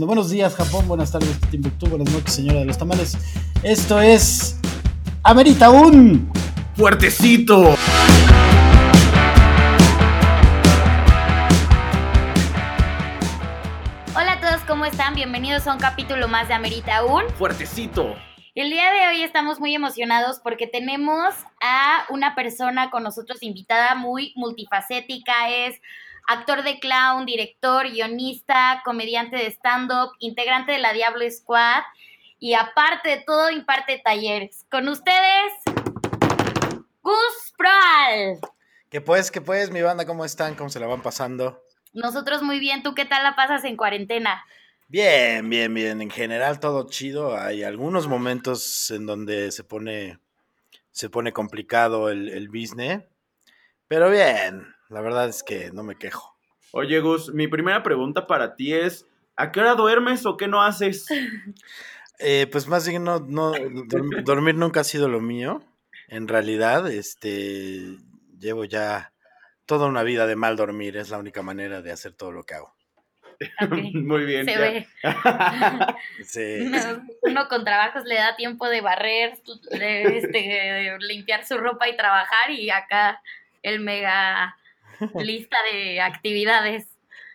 Buenos días, Japón. Buenas tardes, Timbuktu. Buenas noches, señora de los tamales. Esto es. Amerita un. ¡Fuertecito! Hola a todos, ¿cómo están? Bienvenidos a un capítulo más de Amerita un. ¡Fuertecito! El día de hoy estamos muy emocionados porque tenemos a una persona con nosotros invitada muy multifacética. Es actor de clown, director, guionista, comediante de stand-up, integrante de la Diablo Squad y aparte de todo imparte talleres. Con ustedes, Gus Proal. Que pues, que pues, mi banda, ¿cómo están? ¿Cómo se la van pasando? Nosotros muy bien, ¿tú qué tal la pasas en cuarentena? Bien, bien, bien. En general todo chido. Hay algunos momentos en donde se pone, se pone complicado el, el business. Pero bien, la verdad es que no me quejo. Oye, Gus, mi primera pregunta para ti es: ¿a qué hora duermes o qué no haces? Eh, pues más bien no, no dorm- dormir nunca ha sido lo mío. En realidad, este llevo ya toda una vida de mal dormir. Es la única manera de hacer todo lo que hago. Muy bien. Se ya. ve. Sí, Uno, uno con trabajos le da tiempo de barrer, de, este, de limpiar su ropa y trabajar y acá el mega lista de actividades.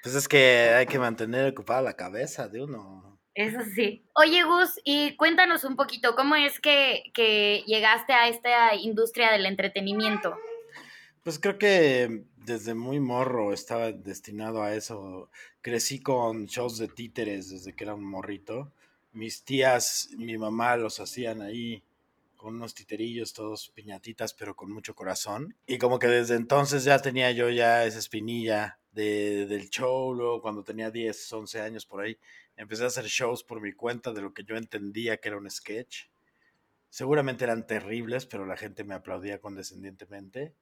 Pues es que hay que mantener ocupada la cabeza de uno. Eso sí. Oye, Gus, y cuéntanos un poquito, ¿cómo es que, que llegaste a esta industria del entretenimiento? Pues creo que desde muy morro estaba destinado a eso. Crecí con shows de títeres desde que era un morrito. Mis tías, mi mamá los hacían ahí con unos titerillos, todos piñatitas, pero con mucho corazón. Y como que desde entonces ya tenía yo ya esa espinilla de, del show. Cuando tenía 10, 11 años por ahí, empecé a hacer shows por mi cuenta de lo que yo entendía que era un sketch. Seguramente eran terribles, pero la gente me aplaudía condescendientemente.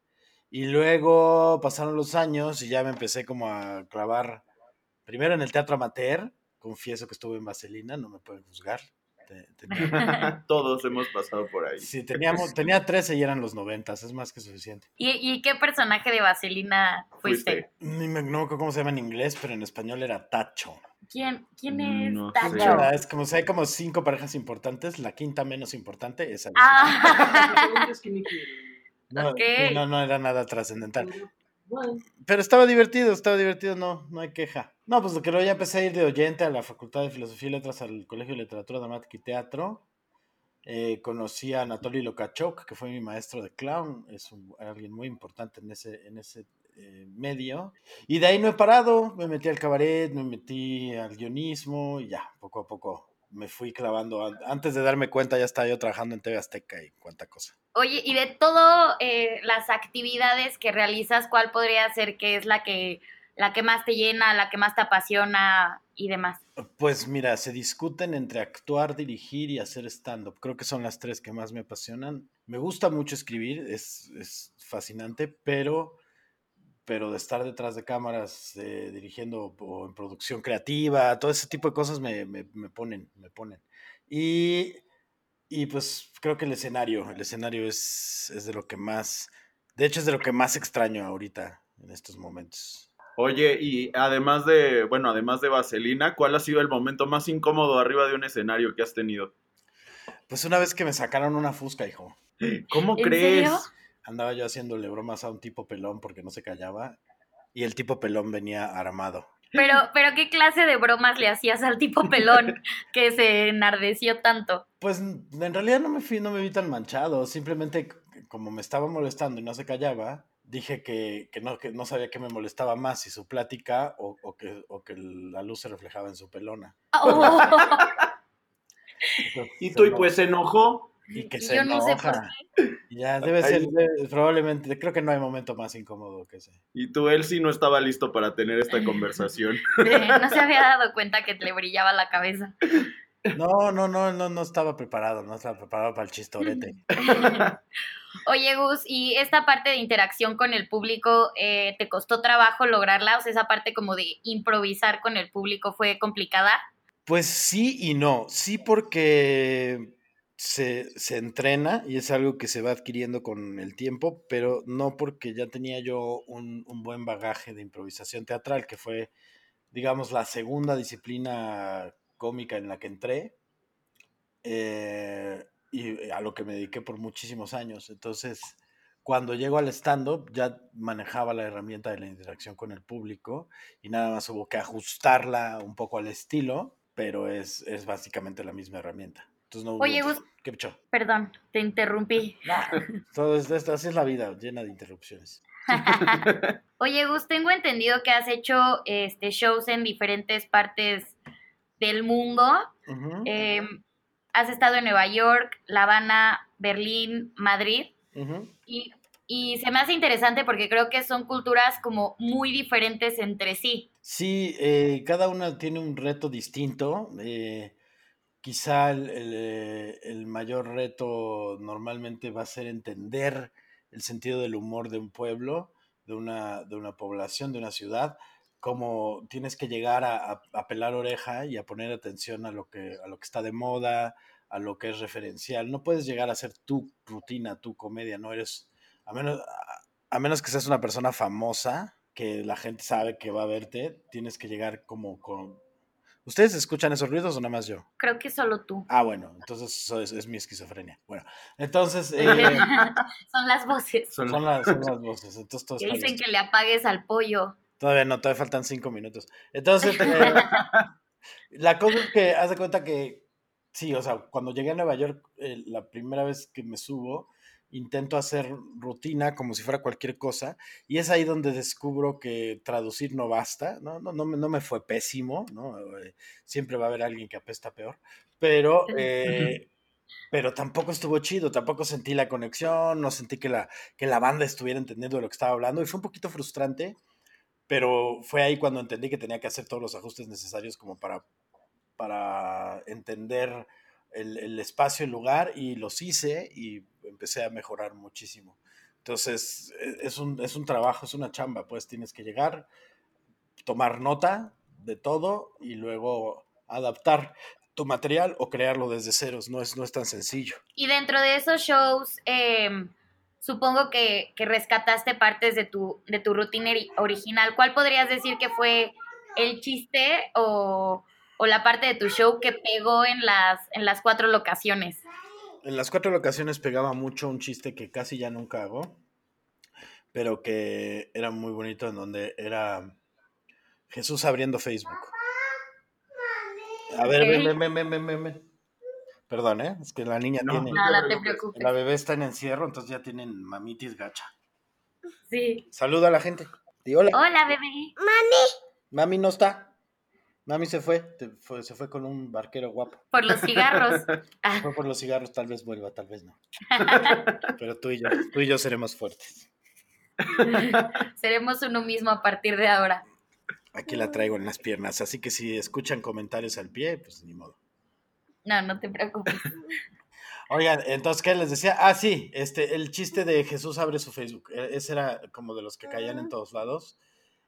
Y luego pasaron los años y ya me empecé como a clavar, primero en el teatro amateur, confieso que estuve en Vaselina, no me pueden juzgar. Te- Tenía, Todos hemos pasado por ahí. sí, teníamos, tenía 13 y eran los 90, es más que suficiente. ¿Y, y qué personaje de Vaselina fuiste? Fuiste. Ni me- No me acuerdo cómo se llama en inglés, pero en español era Tacho. ¿Quién, quién es No Tacho? sé. Tacho, Es como si hay como cinco parejas importantes, la quinta menos importante es Ah, no, ok. sí, no, no era nada trascendental. Pero estaba divertido, estaba divertido, no, no hay queja. No, pues que luego ya empecé a ir de oyente a la Facultad de Filosofía y Letras, al Colegio de Literatura, Dramática y Teatro. Eh, conocí a Anatoly Lokachok, que fue mi maestro de clown, es un- alguien muy importante en ese, en ese eh, medio. Y de ahí no he parado, me metí al cabaret, me metí al guionismo y ya, poco a poco me fui clavando. An- Antes de darme cuenta ya estaba yo trabajando en TV Azteca y cuánta cosa. Oye, y de todas las actividades que realizas, ¿cuál podría ser que es la que, la que más te llena, la que más te apasiona y demás? Pues mira, se discuten entre actuar, dirigir y hacer stand-up. Creo que son las tres que más me apasionan. Me gusta mucho escribir, es, es fascinante, pero, pero de estar detrás de cámaras, eh, dirigiendo o en producción creativa, todo ese tipo de cosas me, me- me ponen, me ponen. Y, y pues creo que el escenario, el escenario es, es de lo que más, de hecho es de lo que más extraño ahorita en estos momentos. Oye, y además de, bueno, además de Vaselina, ¿cuál ha sido el momento más incómodo arriba de un escenario que has tenido? Pues una vez que me sacaron una fusca, hijo. ¿Cómo ¿En crees? serio? andaba yo haciéndole bromas a un tipo pelón porque no se callaba y el tipo pelón venía armado. Pero, pero ¿qué clase de bromas le hacías al tipo pelón que se enardeció tanto? Pues en realidad no me fui, no me vi tan manchado, simplemente como me estaba molestando y no se callaba, dije que, que no, que no sabía qué me molestaba más, si su plática o, o que, o que la luz se reflejaba en su pelona. Oh, Y tú, y pues se enojó. Y que y se yo no sé por enoja. Y Ya, debe ser, debe- probablemente, creo que no hay momento más incómodo que ese. Y tú, él sí no estaba listo para tener esta conversación. no se había dado cuenta que le brillaba la cabeza. No, no, no, no, no estaba preparado, no estaba preparado para el chistorete. Oye, Gus, ¿y esta parte de interacción con el público eh, te costó trabajo lograrla? O sea, esa parte como de improvisar con el público fue complicada. Pues sí y no. Sí porque se, se entrena y es algo que se va adquiriendo con el tiempo, pero no porque ya tenía yo un, un buen bagaje de improvisación teatral, que fue digamos, la segunda disciplina cómica en la que entré eh, y a lo que me dediqué por muchísimos años. Entonces, cuando llego al stand-up ya manejaba la herramienta de la interacción con el público y nada más hubo que ajustarla un poco al estilo, pero es, es básicamente la misma herramienta. Entonces no Oye, ¿Qué picho? perdón, te interrumpí. Todo esto, esto- así es la vida, llena de interrupciones. Oye, Gus, tengo entendido que has hecho este, shows en diferentes partes del mundo. Eh, has estado en Nueva York, La Habana, Berlín, Madrid. y se me hace interesante porque creo que son culturas como muy diferentes entre sí. Sí, eh, cada una tiene un reto distinto. eh, quizá el, eh, el mayor reto normalmente va a ser entender el sentido del humor de un pueblo, de una, de una población, de una ciudad, como tienes que llegar a, a- pelar oreja y a poner atención a lo que, a lo que está de moda, a lo que es referencial. No puedes llegar a hacer tu rutina, tu comedia, no eres, a menos, a menos que seas una persona famosa, que la gente sabe que va a verte, tienes que llegar como con... ¿Ustedes escuchan esos ruidos o nada más yo? Creo que solo tú. Ah, bueno, entonces eso es, es mi esquizofrenia. Bueno, entonces eh, son las voces Son- son, las, son las voces. Entonces todo que está dicen que le apagues al pollo. Todavía no, todavía faltan cinco minutos. Entonces, eh, la cosa es que haz de cuenta que, sí, o sea, cuando llegué a Nueva York, eh, la primera vez que me subo, intento hacer rutina como si fuera cualquier cosa, y es ahí donde descubro que traducir no basta, ¿no? No, no, me, no me fue pésimo, ¿no? Eh, siempre va a haber alguien que apesta peor, pero... eh, pero tampoco estuvo chido, tampoco sentí la conexión, no sentí que la, que la banda estuviera entendiendo de lo que estaba hablando y fue un poquito frustrante, pero fue ahí cuando entendí que tenía que hacer todos los ajustes necesarios como para, para entender el, el espacio, el lugar y los hice y empecé a mejorar muchísimo. Entonces, e- es un, es un trabajo, es una chamba, pues tienes que llegar, tomar nota de todo y luego adaptar tu material o crearlo desde ceros, no es, no es tan sencillo. Y dentro de esos shows, eh, supongo que, que rescataste partes de tu, de tu rutina ori- original. ¿Cuál podrías decir que fue el chiste o, o la parte de tu show que pegó en las, en las cuatro locaciones? En las cuatro locaciones pegaba mucho un chiste que casi ya nunca hago, pero que era muy bonito, en donde era Jesús abriendo Facebook. A ver, ven, ven, ven, ven, ven, ven, ven. Perdón, ¿eh? Es que la niña No. tiene... Nada, te preocupes. La bebé está en encierro, entonces ya tienen mamitis gacha. Sí. Saluda a la gente. Di hola. Hola, bebé. Mami no está. Mami se fue, te- fue- se fue con un barquero guapo. Por los cigarros. Ah, Fue por los cigarros, tal vez vuelva, tal vez no. Pero tú y yo, tú y yo seremos fuertes. seremos uno mismo a partir de ahora. Aquí la traigo en las piernas, así que si escuchan comentarios al pie, pues ni modo. No, no te preocupes. Oigan, entonces, ¿qué les decía? Ah, sí, este, el chiste de Jesús abre su Facebook. e- Ese era como de los que caían en todos lados.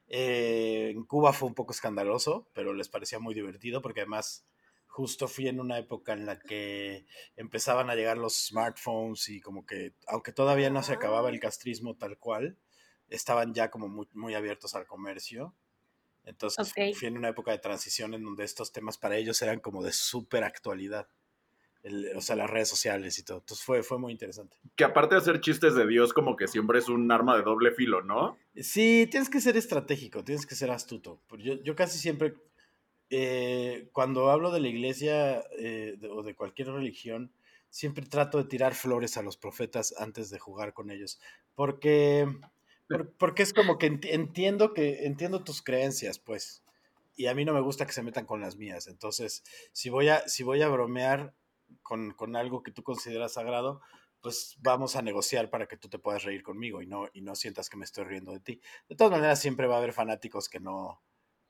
Eh, en Cuba fue un poco escandaloso, pero les parecía muy divertido porque además justo fui en una época en la que empezaban a llegar los smartphones y como que, aunque todavía no se acababa el castrismo tal cual, estaban ya como muy, muy abiertos al comercio. Entonces fui en una época de transición en donde estos temas para ellos eran como de súper actualidad. El- o sea, las redes sociales y todo. Entonces fue, fue muy interesante. Que aparte de hacer chistes de Dios, como que siempre es un arma de doble filo, ¿no? Sí, tienes que ser estratégico, tienes que ser astuto. Yo, yo casi siempre, eh, cuando hablo de la iglesia eh, de- o de cualquier religión, siempre trato de tirar flores a los profetas antes de jugar con ellos. Porque, por- porque es como que enti- entiendo que entiendo tus creencias, pues. Y a mí no me gusta que se metan con las mías. Entonces, si voy a, si voy a bromear con, algo que tú consideras sagrado, pues vamos a negociar para que tú te puedas reír conmigo y no, y no sientas que me estoy riendo de ti. De todas maneras, siempre va a haber fanáticos que no,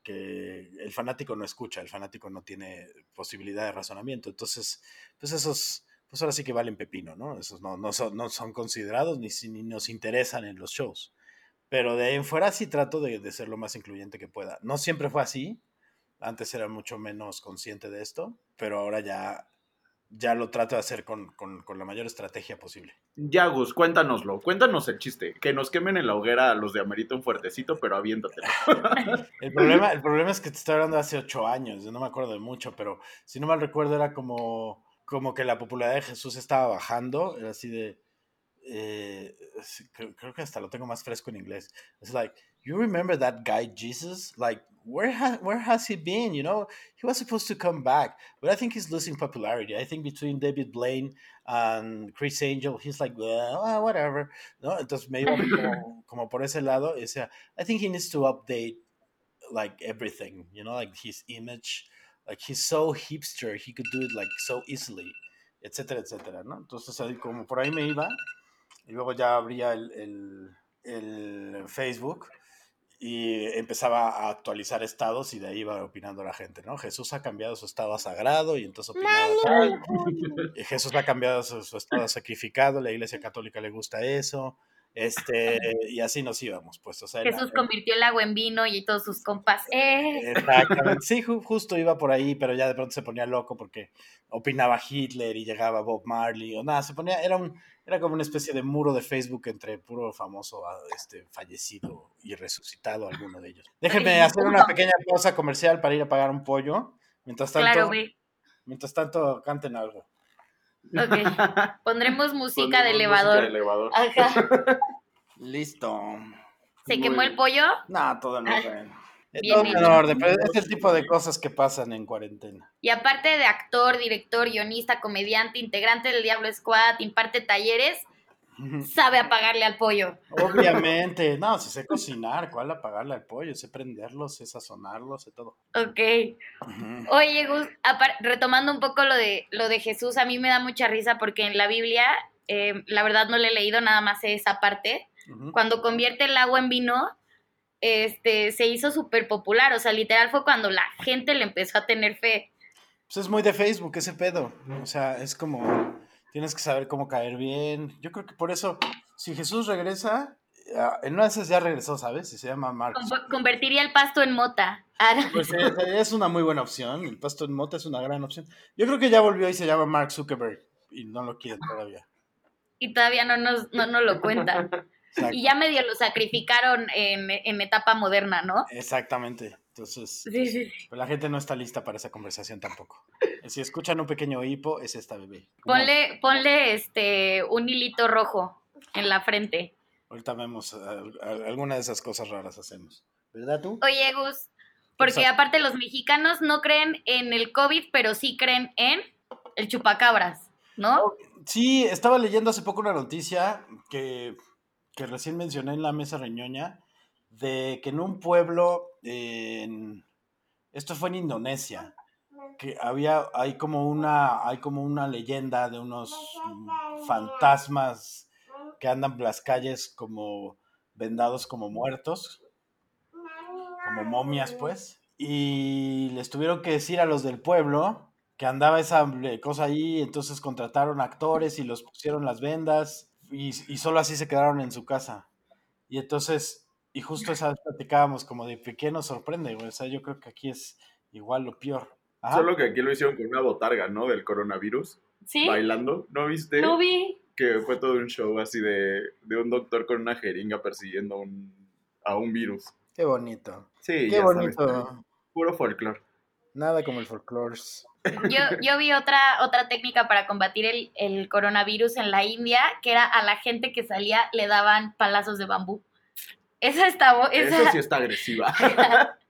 que el fanático no escucha, el fanático no tiene posibilidad de razonamiento. Entonces, pues esos, pues ahora sí que valen pepino, ¿no? Esos no, no, son, no son considerados ni, ni nos interesan en los shows. Pero de ahí en fuera sí trato de, de ser lo más incluyente que pueda. No siempre fue así. Antes era mucho menos consciente de esto, pero ahora ya ya lo trato de hacer con, con, con la mayor estrategia posible. Ya, Gus, cuéntanoslo. Cuéntanos el chiste. Que nos quemen en la hoguera a los de Amerita un fuertecito, pero aviéntatelo. el, problema, el problema es que te estoy hablando de hace ocho años, yo no me acuerdo de mucho, pero si no mal recuerdo era como, como que la popularidad de Jesús estaba bajando, era así de... Eh, creo, creo, que hasta lo tengo más fresco en inglés. Es like, you remember that guy Jesus? Like, where ha where has he been? You know, he was supposed to come back, but I think he's losing popularity. I think between David Blaine and Chris Angel, he's like, well, ah, whatever. No, entonces iba como, como por ese lado. I think he needs to update like everything. You know, like his image. Like he's so hipster, he could do it like so easily, etcétera, etcétera, ¿no? Entonces, ahí como por ahí me iba, y luego ya abría el, el, el Facebook y empezaba a actualizar estados y de ahí iba opinando la gente, ¿no? Jesús ha cambiado su estado a sagrado y entonces opinaba Y Jesús ha cambiado su, su, estado a sacrificado, la iglesia católica le gusta eso, este, y así nos íbamos, pues, o sea... Jesús la, convirtió el agua en vino y todos sus compas, ¡eh! Exactamente, sí, ju justo iba por ahí, pero ya de pronto se ponía loco porque opinaba Hitler y llegaba Bob Marley, o nada, se ponía, era un era como una especie de muro de Facebook entre puro famoso este, fallecido y resucitado, alguno de ellos. Déjenme hacer una pequeña pausa comercial para ir a pagar un pollo. Mientras tanto, claro, mientras tanto canten algo. Ok. Pondremos música Pondremos de elevador. Música de elevador. Ajá. Listo. ¿Se quemó el pollo? No, todo en orden. Todo en orden, pero es el tipo de cosas que pasan en cuarentena. Y aparte de actor, director, guionista, comediante, integrante del Diablo Squad, imparte talleres, sabe apagarle al pollo. Obviamente, no, si sé cocinar, ¿cuál apagarle al pollo? Sé prenderlo, sé sazonarlo, sé todo. Ok. Oye, Gus, retomando un poco lo de, lo de Jesús, a mí me da mucha risa porque en la Biblia, eh, la verdad no le he leído nada más esa parte. Uh -huh. Cuando convierte el agua en vino, este, se hizo súper popular, o sea, literal fue cuando la gente le empezó a tener fe. Pues es muy de Facebook ese pedo, o sea, es como, tienes que saber cómo caer bien, yo creo que por eso, si Jesús regresa, en una de esas ya regresó, ¿sabes? Si se llama Mark. Convertiría el pasto en mota. Pues es, es una muy buena opción, el pasto en mota es una gran opción. Yo creo que ya volvió y se llama Mark Zuckerberg y no lo quiere todavía. Y todavía no nos no, no lo cuentan. Exacto. Y ya medio lo sacrificaron en, en, etapa moderna, ¿no? Exactamente. Entonces, sí, sí. Pues la gente no está lista para esa conversación tampoco. Si escuchan un pequeño hipo, es esta bebé. Ponle, ponle este un hilito rojo en la frente. Ahorita vemos, alguna de esas cosas raras hacemos. ¿Verdad tú? Oye, Gus, porque aparte los mexicanos no creen en el COVID, pero sí creen en el chupacabras, ¿no? Sí, estaba leyendo hace poco una noticia que que recién mencioné en la mesa reñoña, de que en un pueblo, en, esto fue en Indonesia, que había, hay como una, hay como una leyenda de unos fantasmas que andan por las calles como vendados como muertos, como momias pues, y les tuvieron que decir a los del pueblo que andaba esa cosa ahí, entonces contrataron actores y los pusieron las vendas y, y, solo así se quedaron en su casa. Y entonces, y justo esa vez platicábamos como de ¿qué nos sorprende, güey? O sea, yo creo que aquí es igual lo peor. Ajá. Solo que aquí lo hicieron con una botarga, ¿no? Del coronavirus. Sí. Bailando. ¿No viste? No vi. Que fue todo un show así de, de un doctor con una jeringa persiguiendo un, a un virus. Qué bonito. Sí, Qué bonito. Sabes, puro folclore. Nada como el folclore. Yo, yo vi otra, otra técnica para combatir el, el, coronavirus en la India, que era a la gente que salía le daban palazos de bambú. Esa está... Esa... Esa sí está agresiva.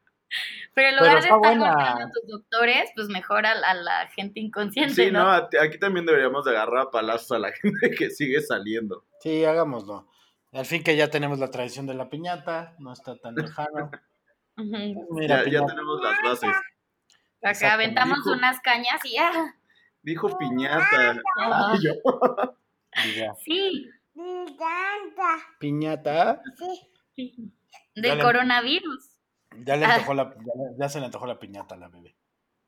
Pero en lugar Pero de estar buena. golpeando a tus doctores, pues mejor a, a, la gente inconsciente, Sí, no, aquí también deberíamos de agarrar a palazos a la gente que sigue saliendo. Sí, hagámoslo. Al fin que ya tenemos la tradición de la piñata, no está tan lejano. Mira, ya, ya tenemos las bases. Acá aventamos dijo, unas cañas y ya. Dijo piñata. Ah, sí. ¿Piñata? Sí. Del ya coronavirus. Le, ya, le antojó ah. la, ya, ya, se le antojó la piñata a la bebé.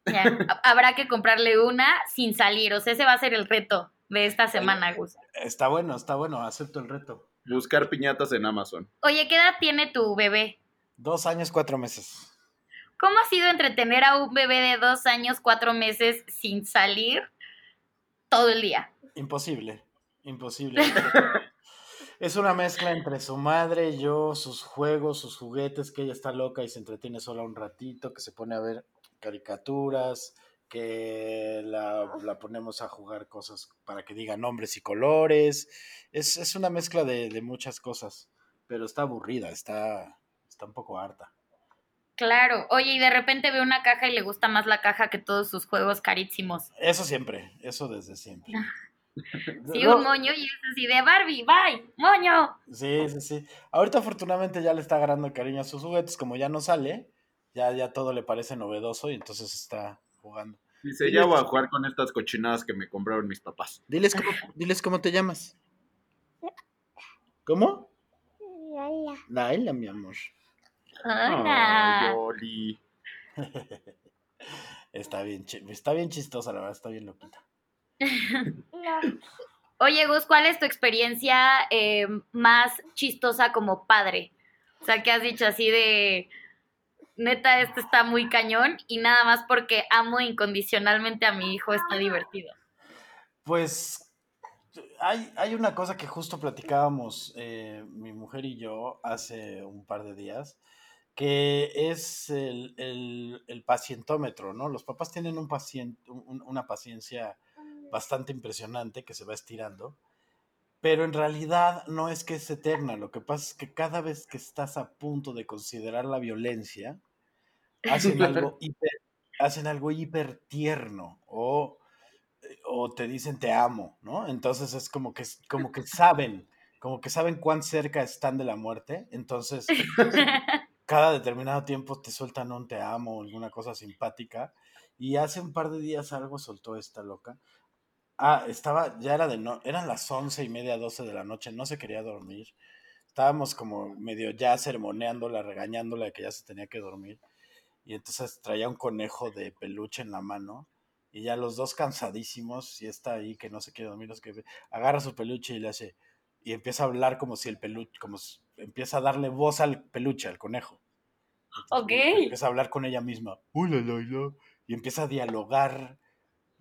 Ya. Habrá que comprarle una sin salir. O sea, ese va a ser el reto de esta semana, Gus. Está bueno, está bueno. Acepto el reto. Buscar piñatas en Amazon. Oye, ¿qué edad tiene tu bebé? Dos años, cuatro meses. ¿Cómo ha sido entretener a un bebé de dos años, cuatro meses sin salir? todo el día. Imposible, imposible. es una mezcla entre su madre, yo, sus juegos, sus juguetes, que ella está loca y se entretiene sola un ratito, que se pone a ver caricaturas, que la, ponemos a jugar cosas para que diga nombres y colores. Es, es una mezcla de, de, muchas cosas, pero está aburrida, está, está un poco harta. Claro, oye, y de repente ve una caja y le gusta más la caja que todos sus juegos carísimos. Eso siempre, eso desde siempre. Sí, no. un moño y es así de Barbie, bye, moño. Sí, sí, sí. Ahorita afortunadamente ya le está agarrando cariño a sus juguetes, como ya no sale, ya, ya todo le parece novedoso y entonces está jugando. Dice, ya voy a jugar con estas cochinadas que me compraron mis papás. Diles cómo, diles cómo te llamas. ¿Cómo? Laila. Laila, mi amor. Hola. Está, bien, está bien chistosa, la verdad, está bien loquita. No. Oye, Gus, ¿cuál es tu experiencia eh, más chistosa como padre? O sea, que has dicho así de, neta, esto está muy cañón y nada más porque amo incondicionalmente a mi hijo está divertido. Pues hay, hay una cosa que justo platicábamos eh, mi mujer y yo hace un par de días, que es el, el, el pacientómetro, ¿no? Los papás tienen un pacient, un, una paciencia bastante impresionante que se va estirando, pero en realidad no es que es eterna, lo que pasa es que cada vez que estás a punto de considerar la violencia, hacen algo hiper, hacen algo hiper tierno o, o te dicen te amo, ¿no? Entonces es como que, como que saben, como que saben cuán cerca están de la muerte, entonces cada determinado tiempo te sueltan un te amo alguna cosa simpática. Y hace un par de días algo soltó esta loca. Ah, estaba, ya era de no, eran las once y media, doce de la noche, no se quería dormir. Estábamos como medio ya sermoneándola, regañándola de que ya se tenía que dormir. Y entonces traía un conejo de peluche en la mano. Y ya los dos cansadísimos, y está ahí que no se quiere dormir, que agarra su peluche y le hace, y empieza a hablar como si el peluche, como empieza a darle voz al peluche, al conejo. Ok. Empieza a hablar con ella misma. Hola, Laila. Y empieza a dialogar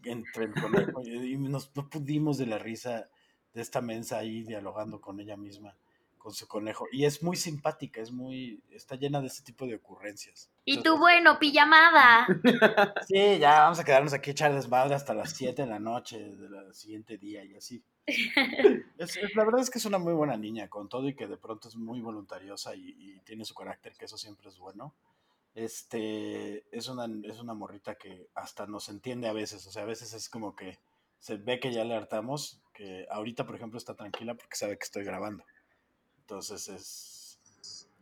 entre el conejo. Y nos, no pudimos de la risa de esta mensa ahí dialogando con ella misma, con su conejo. Y es muy simpática, es muy, está llena de ese tipo de ocurrencias. Y tú, bueno, pijamada. Sí, ya vamos a quedarnos aquí a echar desmadre hasta las 7 de la noche del siguiente día y así. La verdad es que es una muy buena niña, con todo y que de pronto es muy voluntariosa y, y tiene su carácter, que eso siempre es bueno. Este es una, es una morrita que hasta nos entiende a veces, o sea, a veces es como que se ve que ya le hartamos, que ahorita, por ejemplo, está tranquila porque sabe que estoy grabando. Entonces es,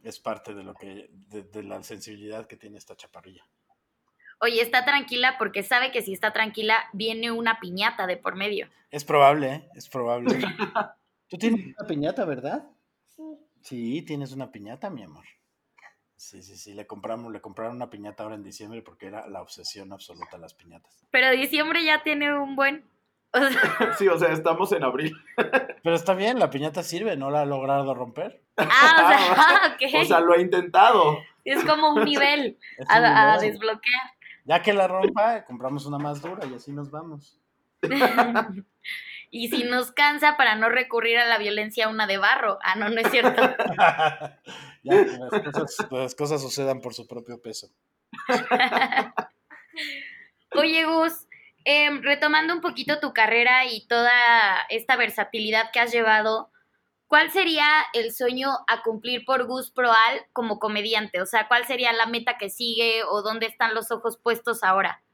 es parte de lo que, de, de la sensibilidad que tiene esta chaparrilla. Oye, está tranquila porque sabe que si está tranquila viene una piñata de por medio. Es probable, ¿eh? es probable. Tú tienes una piñata, ¿verdad? Sí. Sí, tienes una piñata, mi amor. Sí, sí, sí, le compramos, le compraron una piñata ahora en diciembre porque era la obsesión absoluta las piñatas. Pero diciembre ya tiene un buen. O sea... Sí, o sea, estamos en abril. Pero está bien, la piñata sirve, no la ha logrado romper. Ah, o sea. O sea, lo ha intentado. Es como un nivel a, un a nivel. desbloquear. Ya que la rompa, compramos una más dura y así nos vamos. y si nos cansa para no recurrir a la violencia, una de barro. Ah, no, no es cierto. ya las cosas, las cosas sucedan por su propio peso. Oye, Gus, eh, retomando un poquito tu carrera y toda esta versatilidad que has llevado, ¿cuál sería el sueño a cumplir por Gus Proal como comediante? O sea, ¿cuál sería la meta que sigue o dónde están los ojos puestos ahora?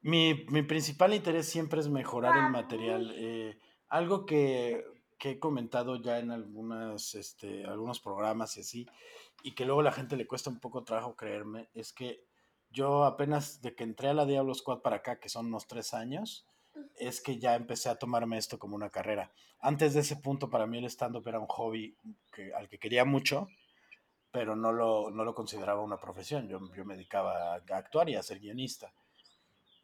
Mi, mi principal interés siempre es mejorar el material. Eh, algo que, que, he comentado ya en algunas, este, algunos programas y así, y que luego a la gente le cuesta un poco trabajo creerme, es que yo apenas de que entré a la Diablo Squad para acá, que son unos tres años, es que ya empecé a tomarme esto como una carrera. Antes de ese punto, para mí el stand-up era un hobby que, al que quería mucho, pero no lo, no lo consideraba una profesión. Yo, yo me dedicaba a, actuar y a ser guionista.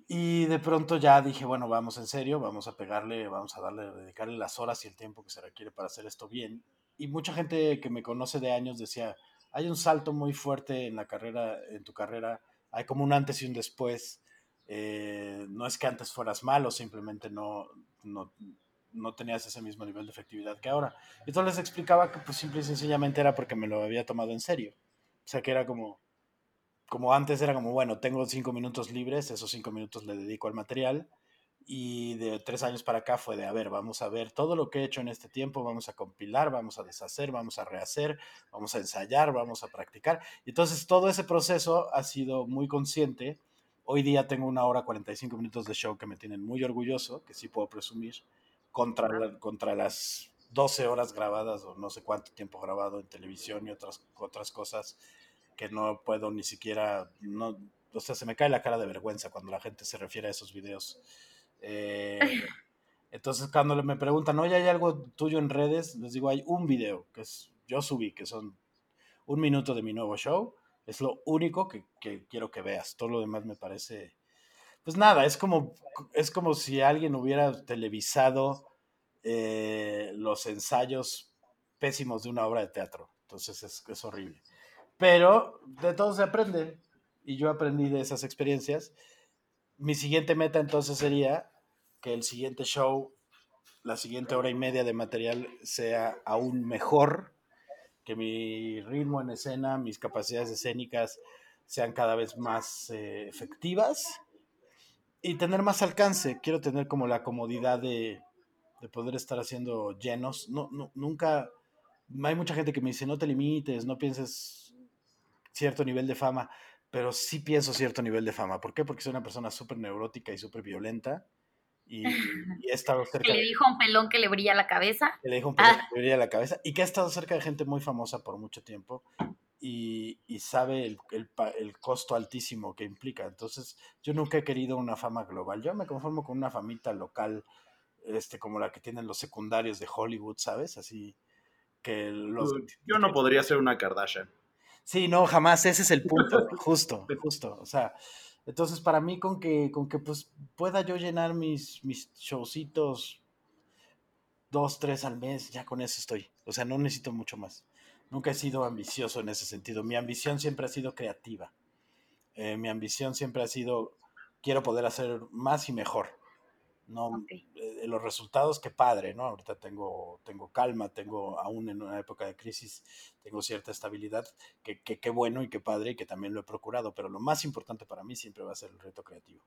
Y de pronto ya dije, bueno, vamos en serio, vamos a pegarle, vamos a darle, dedicarle las horas y el tiempo que se requiere para hacer esto bien. Y mucha gente que me conoce de años decía, hay un salto muy fuerte en la carrera, en tu carrera, hay como un antes y un después. Eh, no es que antes fueras malo, simplemente no, no, no tenías ese mismo nivel de efectividad que ahora. Entonces les explicaba que pues simple y sencillamente era porque me lo había tomado en serio. O sea, que era como, como antes era como, bueno, tengo cinco minutos libres, esos cinco minutos le dedico al material. Y de tres años para acá fue de, a ver, vamos a ver todo lo que he hecho en este tiempo, vamos a compilar, vamos a deshacer, vamos a rehacer, vamos a ensayar, vamos a practicar. Entonces todo ese proceso ha sido muy consciente. Hoy día tengo una hora 45 minutos de show que me tienen muy orgulloso, que sí puedo presumir contra, la- contra las 12 horas grabadas o no sé cuánto tiempo grabado en televisión y otras, otras cosas que no puedo ni siquiera, no, o sea, se me cae la cara de vergüenza cuando la gente se refiere a esos videos. Eh, entonces cuando me preguntan, oye, ¿hay algo tuyo en redes? Les digo, hay un video que es, yo subí, que son un minuto de mi nuevo show. Es lo único que, que quiero que veas. Todo lo demás me parece pues nada, es como, es como si alguien hubiera televisado eh, los ensayos pésimos de una obra de teatro. Entonces es, es horrible. Pero de todo se aprende. Y yo aprendí de esas experiencias. Mi siguiente meta entonces sería que el siguiente show, la siguiente hora y media de material sea aún mejor, que mi ritmo en escena, mis capacidades escénicas sean cada vez más eh, efectivas y tener más alcance. Quiero tener como la comodidad de, de poder estar haciendo llenos. No, no, nunca. Hay mucha gente que me dice: no te limites, no pienses cierto nivel de fama. Pero sí pienso cierto nivel de fama. ¿Por qué? Porque soy una persona súper neurótica y súper violenta. Y, y he estado cerca. Que le dijo un pelón que le brilla la cabeza. Que le dijo un pelón que le brilla la cabeza. Y que ha estado cerca de gente muy famosa por mucho tiempo y, y sabe el, el, el, costo altísimo que implica. Entonces, yo nunca he querido una fama global. Yo me conformo con una famita local, este, como la que tienen los secundarios de Hollywood, ¿sabes? Así que los... Yo no podría ser una Kardashian. Sí, no, jamás. Ese es el punto, justo, justo. O sea, entonces para mí con que, con que pues pueda yo llenar mis, mis showcitos dos, tres al mes, ya con eso estoy. O sea, no necesito mucho más nunca he sido ambicioso en ese sentido. Mi ambición siempre ha sido creativa. Eh, mi ambición siempre ha sido, quiero poder hacer más y mejor. No, okay. eh, los resultados, qué padre, ¿no? Ahorita tengo, tengo calma, tengo aún en una época de crisis, tengo cierta estabilidad, que qué bueno y qué padre y que también lo he procurado, pero lo más importante para mí siempre va a ser el reto creativo.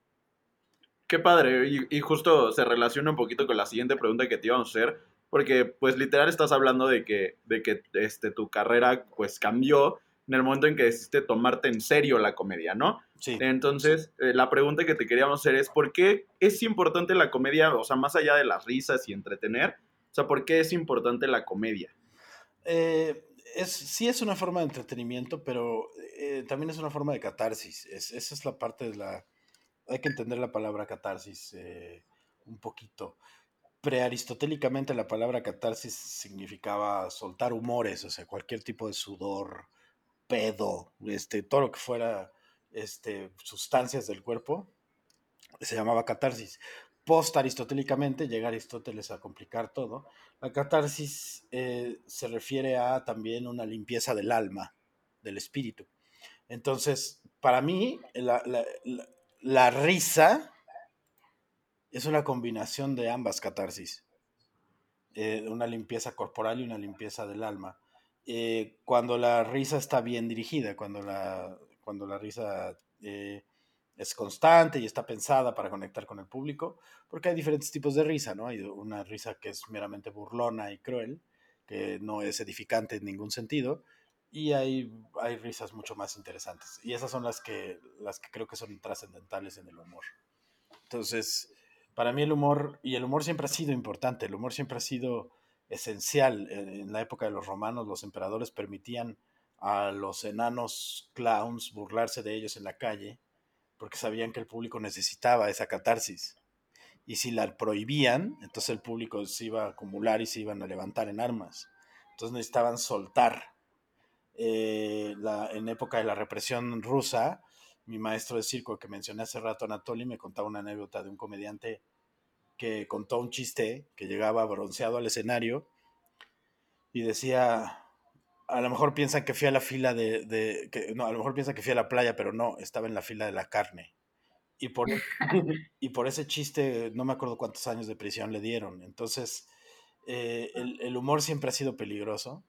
Qué padre, y, y justo se relaciona un poquito con la siguiente pregunta que te íbamos a hacer, porque pues literal estás hablando de que, de que este, tu carrera pues cambió en el momento en que decidiste tomarte en serio la comedia, ¿no? Sí. Entonces, eh, la pregunta que te queríamos hacer es, ¿por qué es importante la comedia, o sea, más allá de las risas y entretener, o sea, ¿por qué es importante la comedia? Eh, es, sí es una forma de entretenimiento, pero eh, también es una forma de catarsis. Es, esa es la parte de la... Hay que entender la palabra catarsis un poquito prearistotélicamente la palabra catarsis significaba soltar humores, o sea, cualquier tipo de sudor, pedo, este, todo lo que fuera este, sustancias del cuerpo, se llamaba catarsis. Post-aristotélicamente, llega Aristóteles a complicar todo, la catarsis eh, se refiere a también una limpieza del alma, del espíritu. Entonces, para mí, la, la, la, la risa es una combinación de ambas catarsis. Eh, una limpieza corporal y una limpieza del alma. Eh, cuando la risa está bien dirigida, cuando la, cuando la risa eh, es constante y está pensada para conectar con el público, porque hay diferentes tipos de risa, ¿no? Hay una risa que es meramente burlona y cruel, que no es edificante en ningún sentido, y hay, hay risas mucho más interesantes. Y esas son las que, las que creo que son trascendentales en el humor. Entonces, para mí el humor, y el humor siempre ha sido importante, el humor siempre ha sido esencial. En la época de los romanos, los emperadores permitían a los enanos clowns burlarse de ellos en la calle, porque sabían que el público necesitaba esa catarsis. Y si la prohibían, entonces el público se iba a acumular y se iban a levantar en armas. Entonces necesitaban soltar. Eh, la, en época de la represión rusa, mi maestro de circo que mencioné hace rato, Anatoly, me contaba una anécdota de un comediante que contó un chiste que llegaba bronceado al escenario y decía, a lo mejor piensan que fui a la fila de, de que, no, a lo mejor piensan que fui a la playa, pero no, estaba en la fila de la carne. Y por, y por ese chiste, no me acuerdo cuántos años de prisión le dieron. Entonces, eh, el, el humor siempre ha sido peligroso,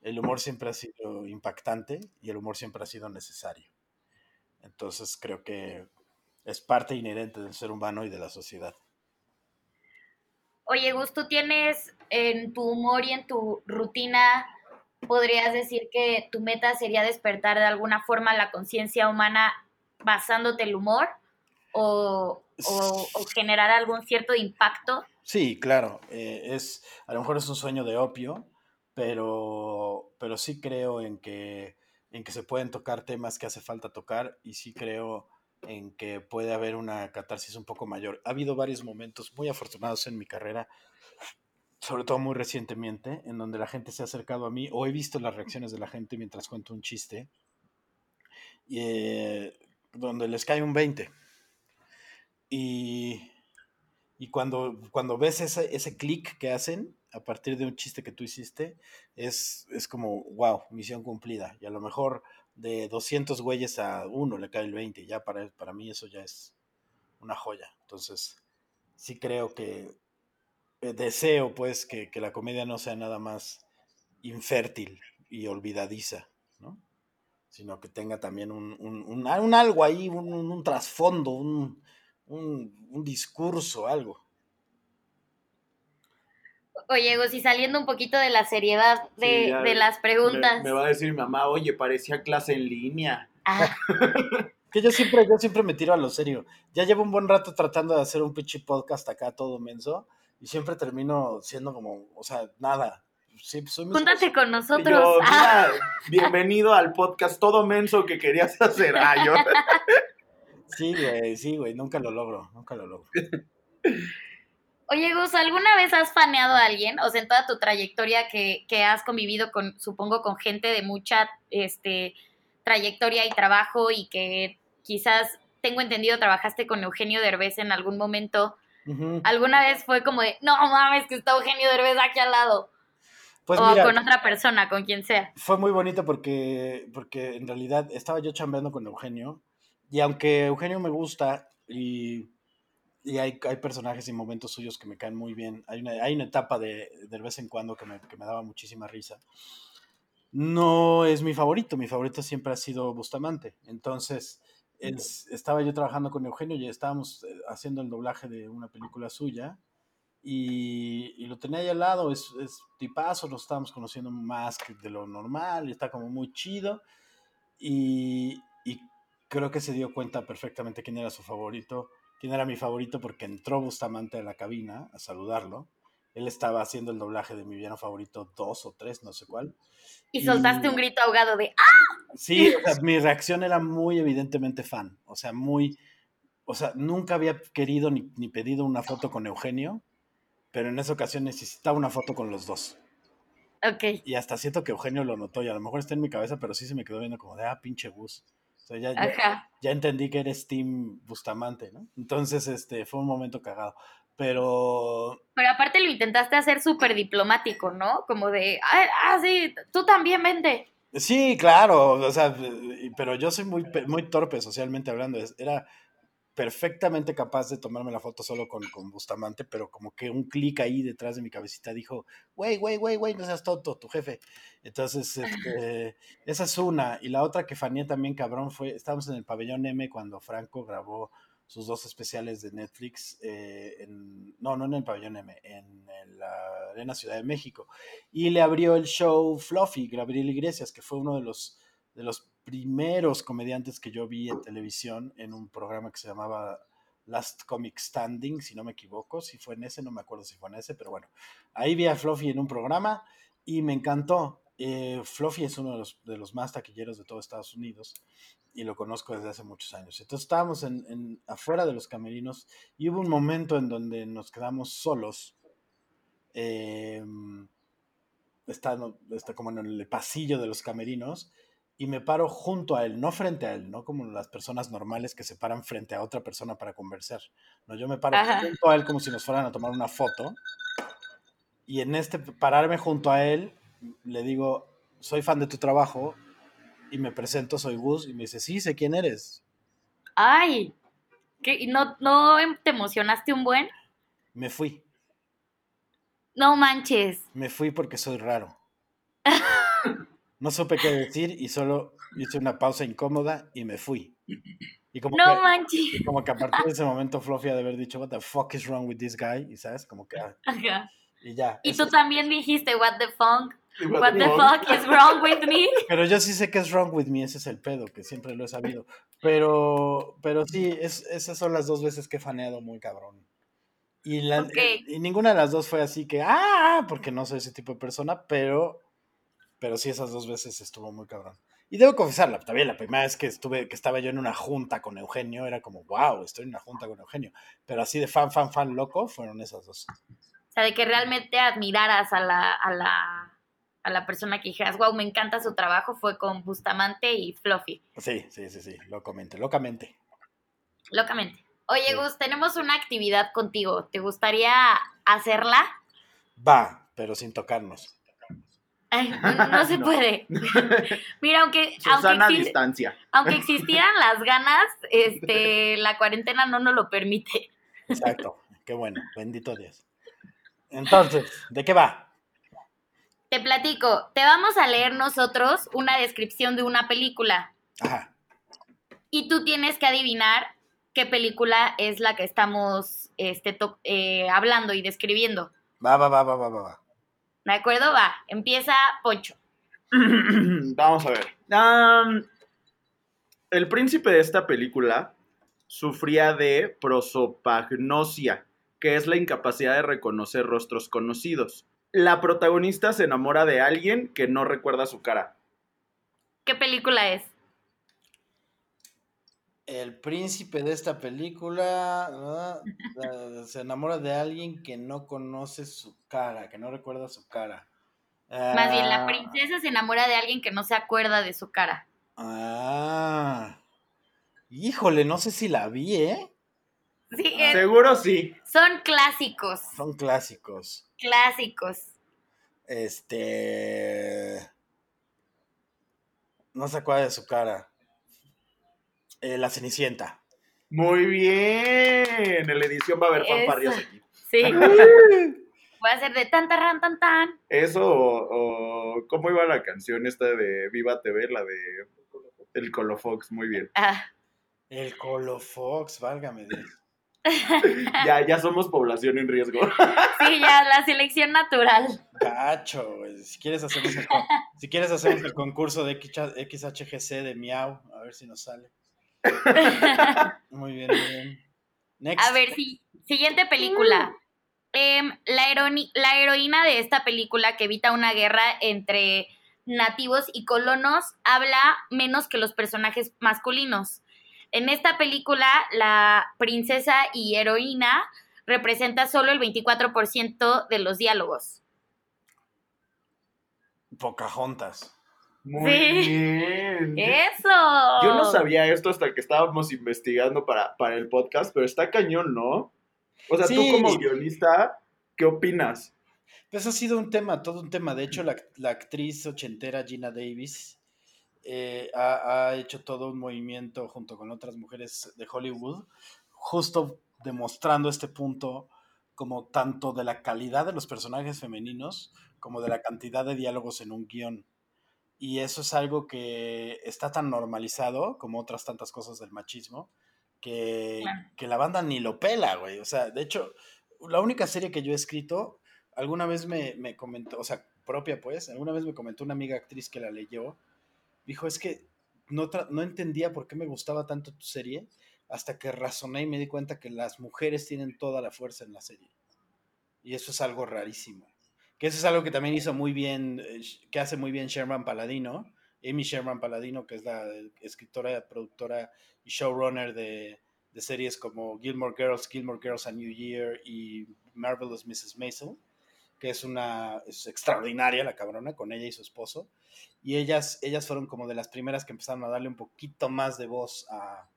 el humor siempre ha sido impactante y el humor siempre ha sido necesario. Entonces, creo que es parte inherente del ser humano y de la sociedad. Oye, Gus, tú tienes en tu humor y en tu rutina, podrías decir que tu meta sería despertar de alguna forma la conciencia humana basándote el humor o, generar algún cierto impacto. Sí, claro, eh, es, a lo mejor es un sueño de opio, pero, pero sí creo en que, en que se pueden tocar temas que hace falta tocar y sí creo en que puede haber una catarsis un poco mayor. Ha habido varios momentos muy afortunados en mi carrera, sobre todo muy recientemente, en donde la gente se ha acercado a mí o he visto las reacciones de la gente mientras cuento un chiste, y, eh, donde les cae un 20. Y, y cuando, cuando ves ese, ese clic que hacen a partir de un chiste que tú hiciste, es, es como, wow, misión cumplida. Y a lo mejor de 200 güeyes a uno le cae el 20. Ya para, para mí eso ya es una joya. Entonces, sí creo que eh, deseo pues que, que la comedia no sea nada más infértil y olvidadiza, ¿no? Sino que tenga también un, un, un- un algo ahí, un, trasfondo, un discurso, algo. Oye, y saliendo un poquito de la seriedad de, Sí, ya de las preguntas. Me, me va a decir mi mamá, oye, parecía clase en línea. Ah, Que yo siempre, yo siempre me tiro a lo serio. Ya llevo un buen rato tratando de hacer un pinche podcast acá todo menso y siempre termino siendo como, o sea, nada. Sí, soy muy- júntate con nosotros. yo, Ah, mira, bienvenido al podcast todo menso que querías hacer. Ah, yo. Sí, güey, sí, güey, nunca lo logro, nunca lo logro. Oye, Gus, ¿alguna vez has faneado a alguien? O sea, en toda tu trayectoria que, que has convivido con, supongo, con gente de mucha este, trayectoria y trabajo y que quizás, tengo entendido, trabajaste con Eugenio Derbez en algún momento. ¿Alguna vez fue como de, no mames, que está Eugenio Derbez aquí al lado? Pues o mira, con otra persona, con quien sea. fue muy bonito porque, porque en realidad estaba yo chambeando con Eugenio y aunque Eugenio me gusta y, y hay, hay personajes y momentos suyos que me caen muy bien, hay una, hay una etapa de, de vez en cuando que me, que me daba muchísima risa. No es mi favorito, mi favorito siempre ha sido Bustamante. Entonces, es- estaba yo trabajando con Eugenio y estábamos eh, haciendo el doblaje de una película suya y, y lo tenía ahí al lado, es, es tipazo, lo estábamos conociendo más que de lo normal y está como muy chido. Y, y creo que se dio cuenta perfectamente quién era su favorito, quién era mi favorito porque entró Bustamante a la cabina a saludarlo. Él estaba haciendo el doblaje de mi villano favorito dos o tres, no sé cuál. Y soltaste un grito ahogado de, ¡ah! Sí, o sea, mi reacción era muy evidentemente fan, o sea, muy, o sea, nunca había querido ni, ni pedido una foto con Eugenio, pero en esa ocasión necesitaba una foto con los dos. Ok. Y hasta siento que Eugenio lo notó y a lo mejor está en mi cabeza, pero sí se me quedó viendo como de, ah, pinche bus. Sea, ya, ya, entendí que eres Team Bustamante, ¿no? Entonces, este, fue un momento cagado. Pero Pero aparte lo intentaste hacer súper diplomático, ¿no? Como de, ah, ah, sí, tú también vente. Sí, claro, o sea, pero yo soy muy, muy torpe socialmente hablando. Era perfectamente capaz de tomarme la foto solo con, con Bustamante, pero como que un clic ahí detrás de mi cabecita dijo, güey, güey, güey, güey, no seas tonto, tu jefe. Entonces, este, esa es una. Y la otra que faneé también, cabrón, fue, estábamos en el pabellón M cuando Franco grabó sus dos especiales de Netflix, eh, no, no en el pabellón M, en, en la Arena Ciudad de México y le abrió el show Fluffy, Gabriel Iglesias, que fue uno de los, de los primeros comediantes que yo vi en televisión en un programa que se llamaba Last Comic Standing, si no me equivoco, si fue en ese, no me acuerdo si fue en ese, pero bueno, ahí vi a Fluffy en un programa y me encantó. Eh, Fluffy es uno de los, de los más taquilleros de todo Estados Unidos y lo conozco desde hace muchos años. Entonces estábamos en, en- afuera de los camerinos y hubo un momento en donde nos quedamos solos. eh, está, no- está como en el pasillo de los camerinos y me paro junto a él, no frente a él, no como las personas normales que se paran frente a otra persona para conversar. No, yo me paro Ajá. junto a él como si nos fueran a tomar una foto y en este pararme junto a él le digo, soy fan de tu trabajo y me presento, soy Gus y me dice, sí, sé quién eres. Ay, ¿Qué? ¿Y ¿No, ¿No em- te emocionaste un buen? Me fui. No manches. Me fui porque soy raro. No supe qué decir y solo hice una pausa incómoda y me fui. Y como, No que, manches. y como que a partir de ese momento Fluffy ha de haber dicho, what the fuck is wrong with this guy? Y sabes, como que, ah, Ajá. y ya. Y eso tú también dijiste, what the fuck, What what the the fuck? fuck is wrong with me? Pero yo sí sé que es wrong with me, ese es el pedo, que siempre lo he sabido. Pero, pero sí, es, esas son las dos veces que he faneado muy cabrón. Y, la- y ninguna de las dos fue así que, ah, porque no soy ese tipo de persona, pero, pero sí esas dos veces estuvo muy cabrón. Y debo confesarla, también la primera vez que estuve, que estaba yo en una junta con Eugenio, era como, wow, estoy en una junta con Eugenio. Pero así de fan, fan, fan loco, fueron esas dos. O sea, de que realmente admiraras a la, a la, a la persona que dijeras, wow, me encanta su trabajo, fue con Bustamante y Fluffy. Sí, sí, sí, sí, locamente, locamente. Locamente. Oye, Sí. Gus, tenemos una actividad contigo. ¿Te gustaría hacerla? Va, pero sin tocarnos. Ay, no, no se No. puede. Mira, aunque, Susana aunque, distancia. aunque existieran las ganas, este, la cuarentena no nos lo permite. Exacto, qué bueno, bendito Dios. Entonces, ¿de qué va? Te platico, te vamos a leer nosotros una descripción de una película Ajá, y tú tienes que adivinar qué película es la que estamos este, eh, hablando y describiendo. va, va, va, va, va, va, va. ¿De acuerdo? Va, empieza Poncho. Vamos a ver. El príncipe de esta película sufría de prosopagnosia, que es la incapacidad de reconocer rostros conocidos. La protagonista se enamora de alguien que no recuerda su cara. ¿Qué película es? El príncipe de esta película ah, ah, se enamora de alguien que no conoce su cara, que no recuerda su cara. Más bien, la Ah, princesa se enamora de alguien que no se acuerda de su cara. Ah, híjole, no sé si la vi, ¿eh? Sí, es- Seguro sí. son clásicos, Son clásicos. clásicos. Este. No se acuerda de su cara. Eh, la Cenicienta. Muy bien. En la edición va a haber fanfarrias aquí. Sí. Voy a hacer de tan tan tan tan. Eso o, o- ¿Cómo iba la canción esta de Viva TV? La de El Colofox. Muy bien. Ah, El Colofox, válgame Dios. Ya, ya somos población en riesgo. sí, ya, la selección natural. Gacho. Si quieres hacemos el, si quieres hacemos el concurso de XHGC de Miau, a ver si nos sale. Muy bien, muy bien. Next. A ver, sí. Siguiente película. Em, la, heroni- la heroína de esta película que evita una guerra entre nativos y colonos habla menos que los personajes masculinos. En esta película, la princesa y heroína representa solo el 24% de los diálogos. Pocahontas. Muy Sí. bien. ¡Eso! Yo no sabía esto hasta que estábamos investigando para, para el podcast, pero está cañón, ¿no? O sea, tú como guionista, ¿qué opinas? Pues ha sido un tema, todo un tema. De hecho, la, la actriz ochentera Gina Davis eh, ha, ha hecho todo un movimiento junto con otras mujeres de Hollywood, justo demostrando este punto como tanto de la calidad de los personajes femeninos como de la cantidad de diálogos en un guion. Y eso es algo que está tan normalizado como otras tantas cosas del machismo, que, Claro. que la banda ni lo pela, güey. O sea, de hecho, la única serie que yo he escrito, alguna vez me, me comentó, o sea, propia pues, alguna vez me comentó una amiga actriz que la leyó, dijo, es que no, no entendía por qué me gustaba tanto tu serie, hasta que razoné y me di cuenta que las mujeres tienen toda la fuerza en la serie. Y eso es algo rarísimo. Que eso es algo que también hizo muy bien, eh, que hace muy bien Sherman Paladino, Amy Sherman Paladino, que es la eh, escritora, productora y showrunner de, de series como Gilmore Girls, Gilmore Girls a New Year y Marvelous Mrs. Maisel, que es una es extraordinaria la cabrona con ella y su esposo. Y ellas, ellas fueron como de las primeras que empezaron a darle un poquito más de voz a,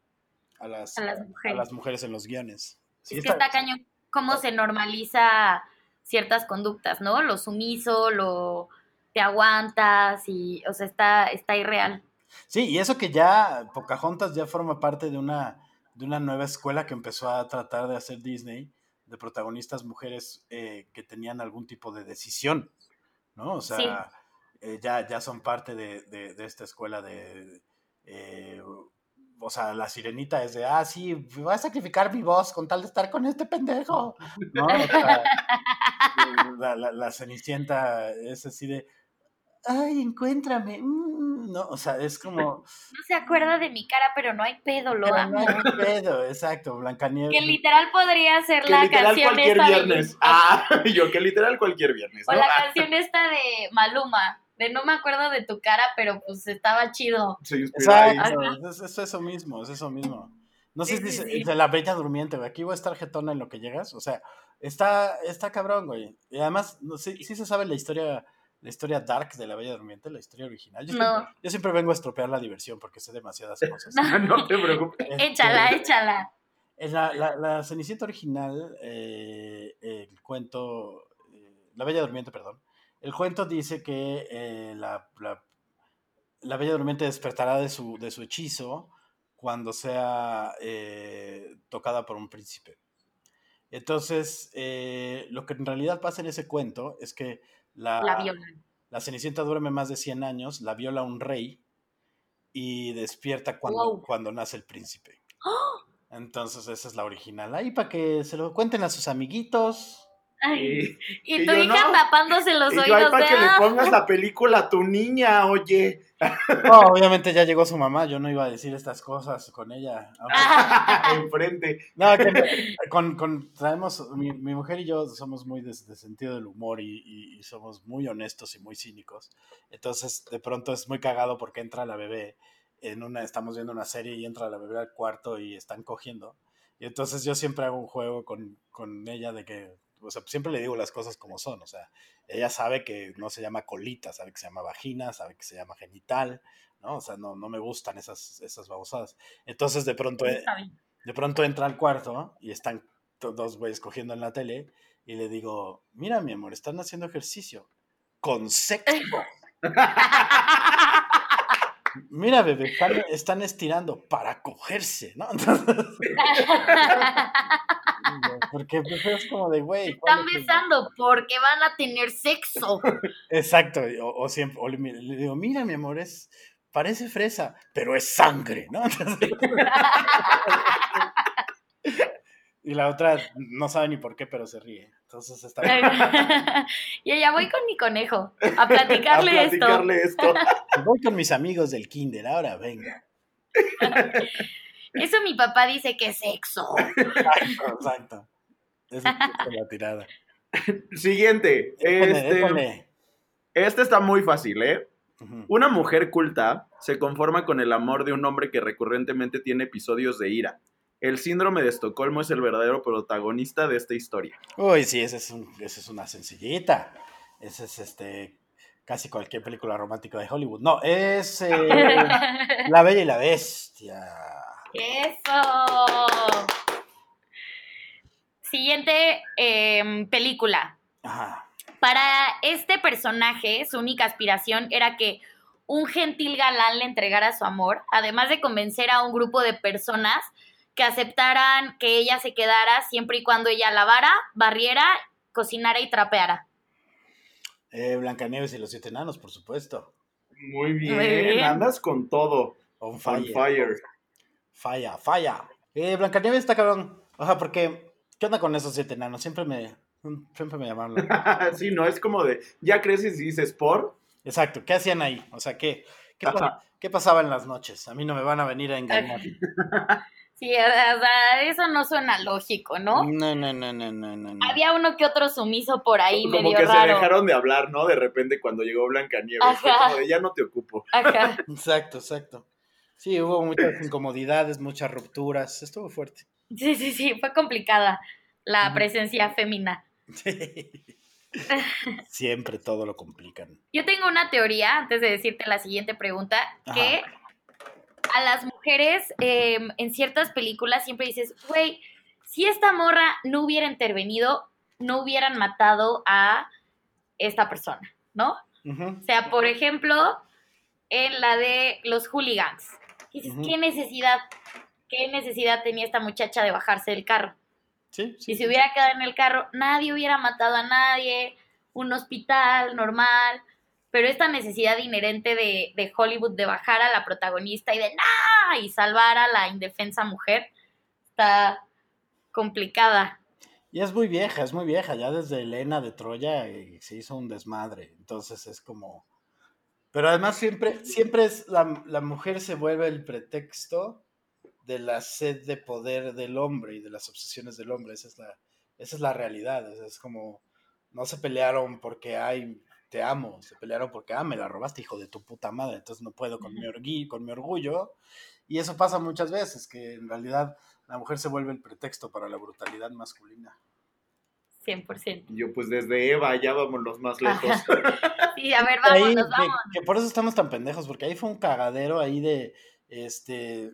a las, A las a mujeres. las mujeres en los guiones. Sí, es que está cañón cómo se normaliza ciertas conductas, ¿no? Lo sumiso, lo te aguantas y, o sea, está, está irreal. Sí, y eso que ya Pocahontas ya forma parte de una de una nueva escuela que empezó a tratar de hacer Disney, de protagonistas mujeres eh, que tenían algún tipo de decisión, ¿no? O sea, eh, ya, ya son parte de, de- de esta escuela de... eh, o sea, la sirenita es de, ah, sí, voy a sacrificar mi voz con tal de estar con este pendejo, ¿no? O sea, la, la- la cenicienta es así de, ay, encuéntrame, mm", no, o sea, es como... No se acuerda de mi cara, pero no hay pedo, lo Pero no amo. hay pedo, exacto, Blancanieves. Que literal podría ser Que la literal canción cualquier esta viernes. de... Ah, yo que literal cualquier viernes. O ¿no? la Ah, canción esta de Maluma, de no me acuerdo de tu cara, pero pues estaba chido. ahí. Exacto, es, es eso mismo, es eso mismo. No sé Sí, si sí, sí. de la bella durmiente, güey. Aquí voy a estar jetona en lo que llegas. O sea, está, está cabrón, güey. Y además, no, sí, sí se sabe la historia, la historia dark de la bella durmiente, la historia original. Yo, No. siempre, yo siempre vengo a estropear la diversión porque sé demasiadas cosas. No. no te preocupes. Este, Échala, échala. En la, la, la Cenicienta original, eh, el cuento, eh, la Bella Durmiente, perdón, el cuento dice que eh, la, la- la Bella Durmiente despertará de su, de su hechizo cuando sea eh, tocada por un príncipe. Entonces, eh, lo que en realidad pasa en ese cuento es que la, La violan. la Cenicienta duerme más de 100 años, la viola un rey y despierta cuando, Wow. cuando nace el príncipe. Entonces esa es la original. Ahí para que se lo cuenten a sus amiguitos. Ay, Y, y tu yo hija no. tapándose los y yo ahí oídos para de que le pongas la película a tu niña, oye. No, obviamente ya llegó su mamá, yo no iba a decir estas cosas con ella. Enfrente. No, que- con, con- traemos, mi, mi mujer y yo somos muy de, de sentido del humor y, y- y somos muy honestos y muy cínicos. Entonces, de pronto es muy cagado porque entra la bebé en una, estamos viendo una serie y entra la bebé al cuarto y están cogiendo. Y entonces yo siempre hago un juego con, con ella de que, o sea, siempre le digo las cosas como son. O sea, ella sabe que no se llama colita, sabe que se llama vagina, sabe que se llama genital, ¿no? O sea, no, no me gustan esas, esas babosadas. Entonces, de pronto, bien. de pronto entra al cuarto y están dos güeyes cogiendo en la tele y le digo, mira mi amor, están haciendo ejercicio con sexo. Mira, bebé, están, están estirando para cogerse, ¿no? Entonces, porque pues, es como de, güey. ¿cuál Están es besando porque van a tener sexo. Exacto, o, o siempre, o le, le digo, mira mi amor, es, parece fresa, pero es sangre, ¿no? Entonces- y la otra no sabe ni por qué, pero se ríe. Entonces está bien. y ella voy con mi conejo a platicarle, a platicarle esto. Voy con mis amigos del kinder, ahora venga. Eso mi papá dice que es sexo. Exacto, es la tirada. Siguiente. Épale, Este, este está muy fácil, ¿eh? Una mujer culta se conforma con el amor de un hombre que recurrentemente tiene episodios de ira. El síndrome de Estocolmo es el verdadero protagonista de esta historia. Uy, sí, esa es, un- esa es una sencillita. Esa es este casi cualquier película romántica de Hollywood. No, es eh, La Bella y la Bestia. Eso. Siguiente em, película. Ajá. Para este personaje, su única aspiración era que un gentil galán le entregara su amor, además de convencer a un grupo de personas que aceptaran que ella se quedara siempre y cuando ella lavara, barriera, cocinara y trapeara. Eh, Blancanieves y los siete enanos, por supuesto. Muy bien, Muy bien. andas con todo. On On fire. fire. Falla, falla. Eh, Blancanieves está cabrón. Ojalá, porque, ¿qué onda con esos siete enanos? Siempre me, siempre me llamaron. la- sí, no, es como de, ya creces y dices por. Exacto, ¿qué hacían ahí? O sea, ¿qué, qué pasaba en las noches? A mí no me van a venir a engañar. Sí, o sea, eso no suena lógico, ¿no? No, no, no, no, no, no. Había uno que otro sumiso por ahí como medio que se dejaron de hablar, ¿no? De repente cuando llegó Blancanieves. Fue Ajá. como de, ya no te ocupo. Ajá. Exacto, exacto. Sí, hubo muchas incomodidades, muchas rupturas. Estuvo fuerte. Sí, sí, sí, fue complicada la presencia fémina. Siempre todo lo complican. Yo tengo una teoría, antes de decirte la siguiente pregunta, que a las mujeres eh, en ciertas películas siempre dices, güey, si esta morra no hubiera intervenido, no hubieran matado a esta persona, ¿no? O sea, por ejemplo, en la de los hooligans. Dices. ¿qué necesidad? ¿qué necesidad tenía esta muchacha de bajarse del carro? Sí, sí. Si se hubiera quedado en el carro, nadie hubiera matado a nadie, un hospital normal, pero esta necesidad inherente de, de Hollywood de bajar a la protagonista y de ¡nah! y salvar a la indefensa mujer está complicada. Y es muy vieja, es muy vieja. Ya desde Elena de Troya eh, se hizo un desmadre. Entonces es como. Pero además siempre, siempre es la, la mujer se vuelve el pretexto de la sed de poder del hombre y de las obsesiones del hombre. Esa es la, esa es la realidad. Es, es como. No se pelearon porque hay. Te amo, se pelearon porque, ah, me la robaste, hijo de tu puta madre, entonces no puedo con mi, orgullo, con mi orgullo. Y eso pasa muchas veces, que en realidad la mujer se vuelve el pretexto para la brutalidad masculina. 100%. Yo, pues desde Eva ya vamos los más lejos. Sí, a ver, Ahí, vámonos, que, vámonos. que por eso estamos tan pendejos, porque ahí fue un cagadero ahí de este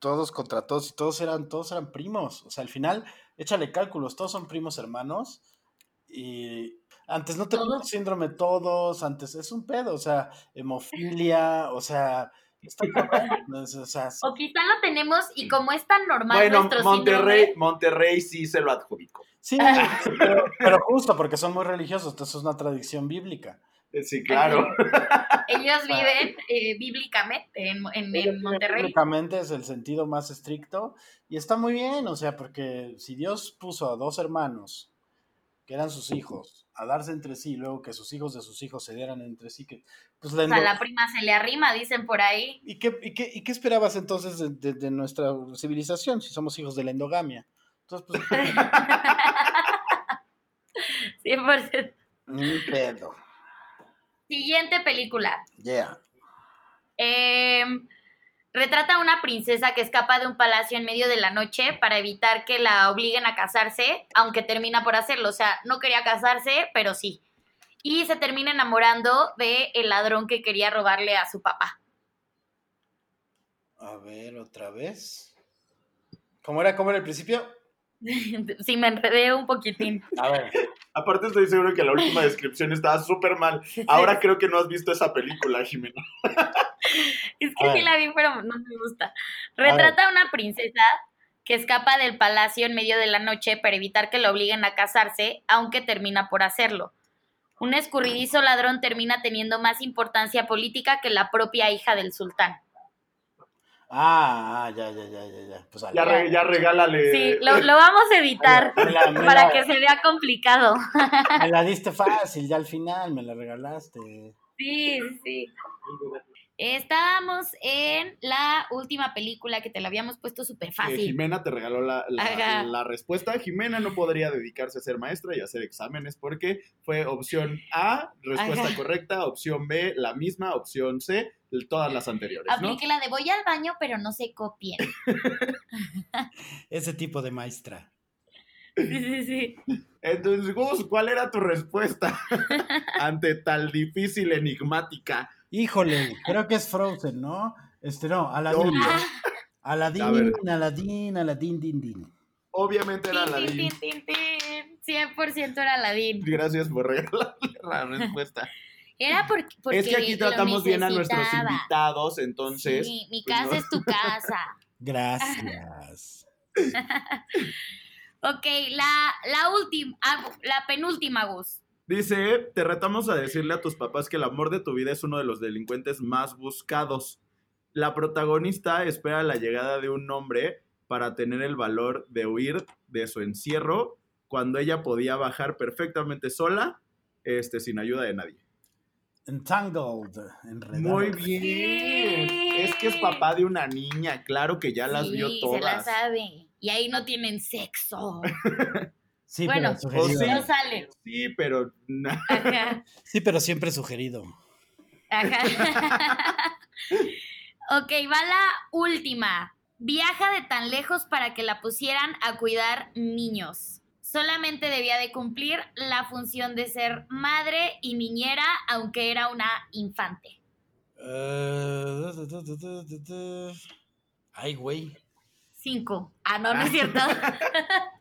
todos contra todos y todos eran todos eran primos, o sea, al final échale cálculos, todos son primos hermanos y antes no teníamos Todos. síndrome todos, antes es un pedo, o sea, hemofilia, o sea, está o sea, O quizá lo tenemos y como es tan normal bueno, nuestro Monterrey, síndrome, Monterrey sí se lo adjudicó. sí, pero, pero justo porque son muy religiosos, entonces es una tradición bíblica. Eh, Sí, claro. ellos viven eh, bíblicamente en, en- en Monterrey. Bíblicamente es el sentido más estricto y está muy bien, o sea, porque si Dios puso a dos hermanos que eran sus hijos a darse entre sí, luego que sus hijos de sus hijos se dieran entre sí, que pues la O sea, la prima se le arrima, dicen por ahí. ¿Y qué, y, qué, ¿Y qué esperabas entonces de, de- de nuestra civilización si somos hijos de la endogamia? Entonces, pues, 100%. ni pedo. Siguiente película. Yeah. Eh, retrata a una princesa que escapa de un palacio en medio de la noche para evitar que la obliguen a casarse, aunque termina por hacerlo. O sea, no quería casarse, pero sí. Y se termina enamorando de el ladrón que quería robarle a su papá. A ver, otra vez. ¿Cómo era, cómo era el principio? sí, me enredé un poquitín. A ver. Aparte estoy seguro que la última descripción estaba súper mal. Ahora creo que no has visto esa película, Jimena. Es A que sí la vi, pero no me gusta. Retrata a una princesa que escapa del palacio en medio de la noche para evitar que la obliguen a casarse, aunque termina por hacerlo. Un escurridizo ladrón termina teniendo más importancia política que la propia hija del sultán. Ah, ah, ya, ya, ya, ya, ya. Pues Ya, re- ya regálale. Sí, lo, lo vamos a editar Me la- me para la- que se vea complicado. Me la diste fácil, ya al final me la regalaste. Sí, sí. Estábamos en la última película que te la habíamos puesto súper fácil. Jimena te regaló la, la- respuesta. Jimena no podría dedicarse a ser maestra y hacer exámenes porque fue opción A, respuesta Ajá. correcta, opción B, la misma, opción C, todas las anteriores, ¿no? Aplique la de voy al baño, pero no se copien. Ese tipo de maestra. Sí, sí, sí. Entonces, Gus, ¿cuál era tu respuesta ante tal difícil enigmática? Híjole, creo que es Frozen, ¿no? Este no, Aladdin. Obvio. A ver. Aladín, Aladín, Aladín, din, din. Obviamente era Tin, tin, Aladdin. tin, tin, tin. 100% era Aladín. Gracias por regalarle la respuesta. Era porque, porque es que aquí tratamos bien a nuestros invitados, entonces. Sí, mi pues, casa no. es tu casa. Gracias. Ok, la, la última, ah, la penúltima, Gus. Dice, te retamos a decirle a tus papás que el amor de tu vida es uno de los delincuentes más buscados. La protagonista espera la llegada de un hombre para tener el valor de huir de su encierro cuando ella podía bajar perfectamente sola, este, sin ayuda de nadie. Entangled, enredado. Muy bien. Sí. Es que es papá de una niña, claro que ya las sí, vio se la todas. sabe. Y ahí no tienen sexo. Sí, Bueno, pero sugerido. sí. No sale. Sí, pero Ajá. Sí, pero siempre sugerido. Ajá. ok, va la última. Viaja de tan lejos para que la pusieran a cuidar niños. Solamente debía de cumplir la función de ser madre y niñera, aunque era una infante. Eh. Ay, güey. Cinco. Ah, no, no es cierto.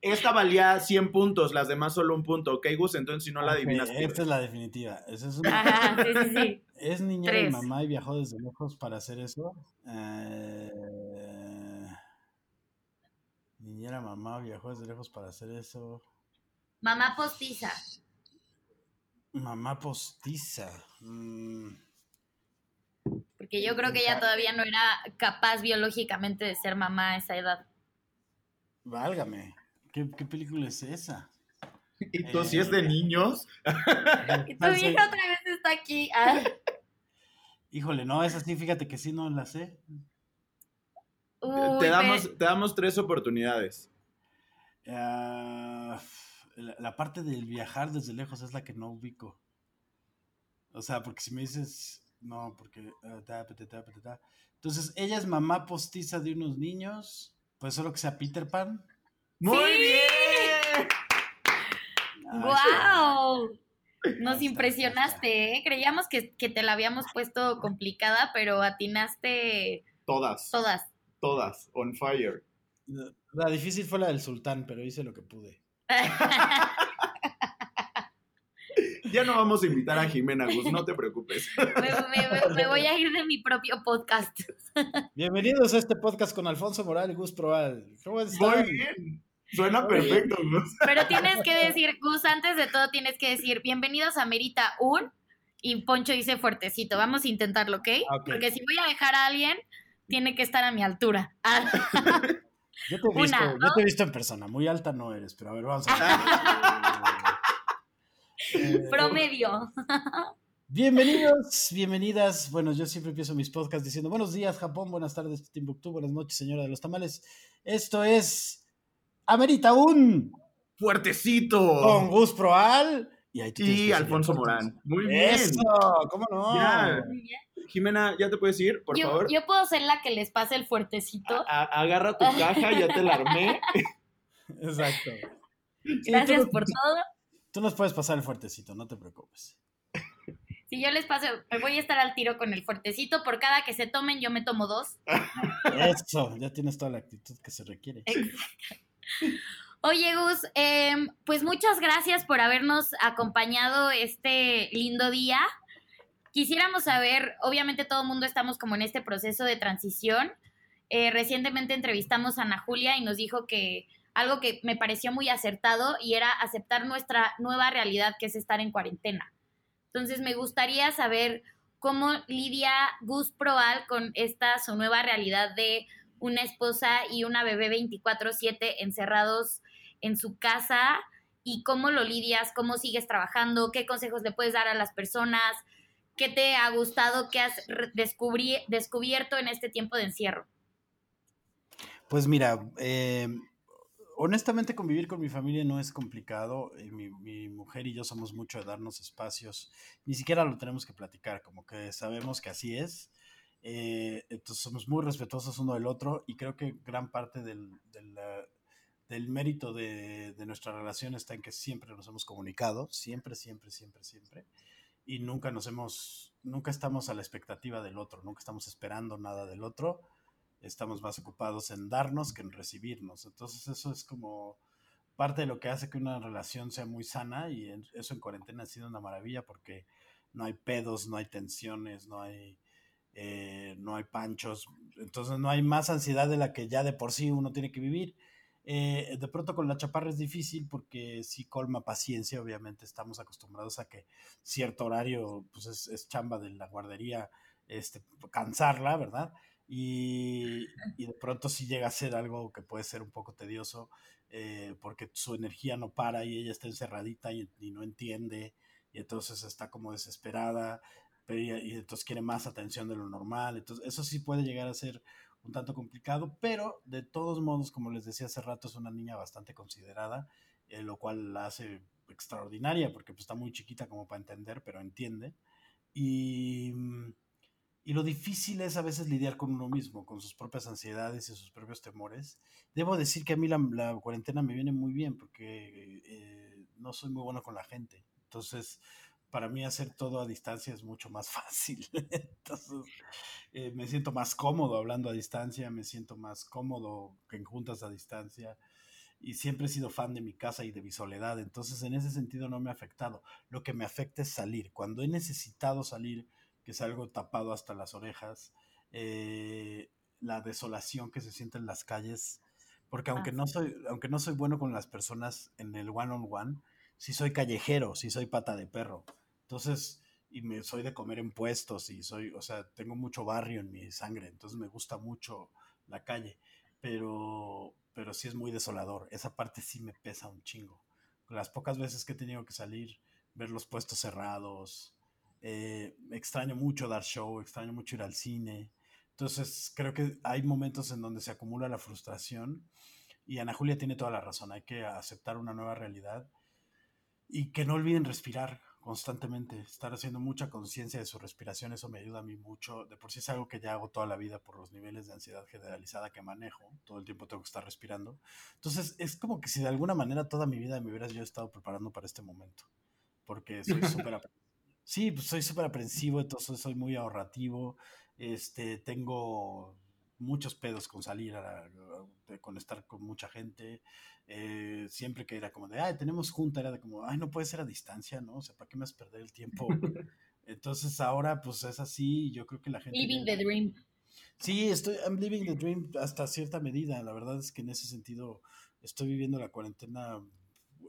esta valía 100 puntos, las demás solo un punto, ¿ok, Gus? Entonces si no la Ok, adivinas, esta es la definitiva. Esa es, una- Ajá, sí, sí, sí. es niñera y Tres. mamá y viajó desde lejos para hacer eso. Eh, Niñera mamá viajó desde lejos para hacer eso. Mamá postiza. Mamá postiza. Mm, Porque yo creo que ella todavía no era capaz biológicamente de ser mamá a esa edad. Válgame. ¿Qué, qué película es esa? Y tú, si es de niños, Y tu vieja otra vez está aquí. Ah. Híjole, no, esa sí, fíjate que sí no la sé. Uy, te, damos, te damos tres oportunidades. Ah, la, la parte del viajar desde lejos es la que no ubico. O sea, porque si me dices, no, porque... ah, ta, ta, ta, ta, ta, ta. Entonces, ella es mamá postiza de unos niños, pues solo que sea Peter Pan. ¡Muy ¡Sí! bien! Ah, ¡Wow! Nos impresionaste, ¿eh? Creíamos que, que te la habíamos puesto complicada, pero atinaste Todas, todas. todas, on fire. La, la difícil fue la del sultán, pero hice lo que pude. Ya no vamos a invitar a Jimena, Gus, no te preocupes. me, me- me- me voy a ir de mi propio podcast. Bienvenidos a este podcast con Alfonso Moral y Gus Proal. ¿Cómo están? Muy bien. Suena perfecto, Gus. Pero tienes que decir, Gus, antes de todo tienes que decir, bienvenidos a Merita Un. Y Poncho dice fuertecito. Vamos a intentarlo, ¿ok? Ok. Porque si voy a dejar a alguien, tiene que estar a mi altura. Ah, Yo te, he visto, Una, yo te he visto en persona, muy alta no eres, pero a ver, vamos a ver. Eh, promedio. Bienvenidos, bienvenidas. Bueno, yo siempre empiezo mis podcasts diciendo buenos días, Japón, buenas tardes, Timbuktu, buenas noches, señora de los tamales. Esto es Amerita un Fuertecito. con Gus Proal y, Y Alfonso. Morán. Muy bien. Eso, ¿cómo no? Ya. Jimena, ¿ya te puedes ir, por yo, favor? yo puedo ser la que les pase el fuertecito. A- agarra tu caja, ya te la armé. Exacto. Gracias tú, por todo. Tú nos puedes pasar el fuertecito, no te preocupes. Si yo les paso, voy a estar al tiro con el fuertecito. Por cada que se tomen, yo me tomo dos. Eso, ya tienes toda la actitud que se requiere. Oye, Gus, em, pues muchas gracias por habernos acompañado este lindo día. Quisiéramos saber, obviamente todo el mundo estamos como en este proceso de transición. Eh, recientemente entrevistamos a Ana Julia y nos dijo que algo que me pareció muy acertado y era aceptar nuestra nueva realidad que es estar en cuarentena. Entonces me gustaría saber cómo lidia Gus Proal con esta su nueva realidad de una esposa y una bebé 24/7 encerrados en su casa y cómo lo lidias, cómo sigues trabajando, qué consejos le puedes dar a las personas, qué te ha gustado, qué has descubierto en este tiempo de encierro. Pues mira, eh, honestamente convivir con mi familia no es complicado. eh, mi, mujer y yo somos mucho de darnos espacios. Ni siquiera lo tenemos que platicar, como que sabemos que así es. eh, entonces somos muy respetuosos uno del otro y creo que gran parte del, del mérito de, de nuestra relación está en que siempre nos hemos comunicado, siempre, siempre, siempre, siempre. Y nunca nos hemos, nunca estamos a la expectativa del otro, nunca estamos esperando nada del otro estamos más ocupados en darnos que en recibirnos. Entonces eso es como parte de lo que hace que una relación sea muy sana y eso en cuarentena ha sido una maravilla porque no hay pedos, no hay tensiones, no hay, eh, no hay panchos, entonces no hay más ansiedad de la que ya de por sí uno tiene que vivir. Eh, de pronto con la chaparra es difícil porque sí colma paciencia, obviamente estamos acostumbrados a que cierto horario pues es, es chamba de la guardería, este, cansarla, ¿verdad? Y, y de pronto sí llega a ser algo que puede ser un poco tedioso eh, porque su energía no para y ella está encerradita y, y no entiende y entonces está como desesperada pero ella- y entonces quiere más atención de lo normal. Entonces eso sí puede llegar a ser un tanto complicado, pero de todos modos, como les decía hace rato, es una niña bastante considerada, eh, lo cual la hace extraordinaria porque pues, está muy chiquita como para entender, pero entiende. Y, mm, y lo difícil es a veces lidiar con uno mismo, con sus propias ansiedades y sus propios temores. Debo decir que a mí la, cuarentena me viene muy bien porque eh, no soy muy bueno con la gente. Entonces, para mí hacer todo a distancia es mucho más fácil. Entonces, eh, me siento más cómodo hablando a distancia, me siento más cómodo en juntas a distancia. Y siempre he sido fan de mi casa y de mi soledad. Entonces, en ese sentido no me ha afectado. Lo que me afecta es salir. Cuando he necesitado salir, que salgo tapado hasta las orejas, eh, la desolación que se siente en las calles Porque aunque, Ah. no soy, aunque no soy bueno con las personas en el one-on-one, sí soy callejero, sí soy pata de perro. Entonces, y me soy de comer en puestos y soy, o sea, tengo mucho barrio en mi sangre, entonces me gusta mucho la calle, pero, pero sí es muy desolador. Esa parte sí me pesa un chingo. Las pocas veces que he tenido que salir, ver los puestos cerrados, eh, extraño mucho dar show, extraño mucho ir al cine. Entonces, creo que hay momentos en donde se acumula la frustración y Ana Julia tiene toda la razón. Hay que aceptar una nueva realidad y que no olviden respirar constantemente, estar haciendo mucha conciencia de su respiración, eso me ayuda a mí mucho. De por sí es algo que ya hago toda la vida por los niveles de ansiedad generalizada que manejo. Todo el tiempo tengo que estar respirando. Entonces, es como que si de alguna manera toda mi vida me hubieras yo estado preparando para este momento. Porque soy súper Sí, pues soy súper aprensivo, entonces soy muy ahorrativo. Este, tengo muchos pedos con salir, a, a, con estar con mucha gente. Eh, siempre que era como de, ay, tenemos junta, era de como, ay, no puede ser a distancia, ¿no? O sea, ¿para qué me vas a perder el tiempo? Entonces ahora, pues es así, yo creo que la gente... Living the dream. Sí, estoy, I'm living the dream hasta cierta medida. La verdad es que en ese sentido estoy viviendo la cuarentena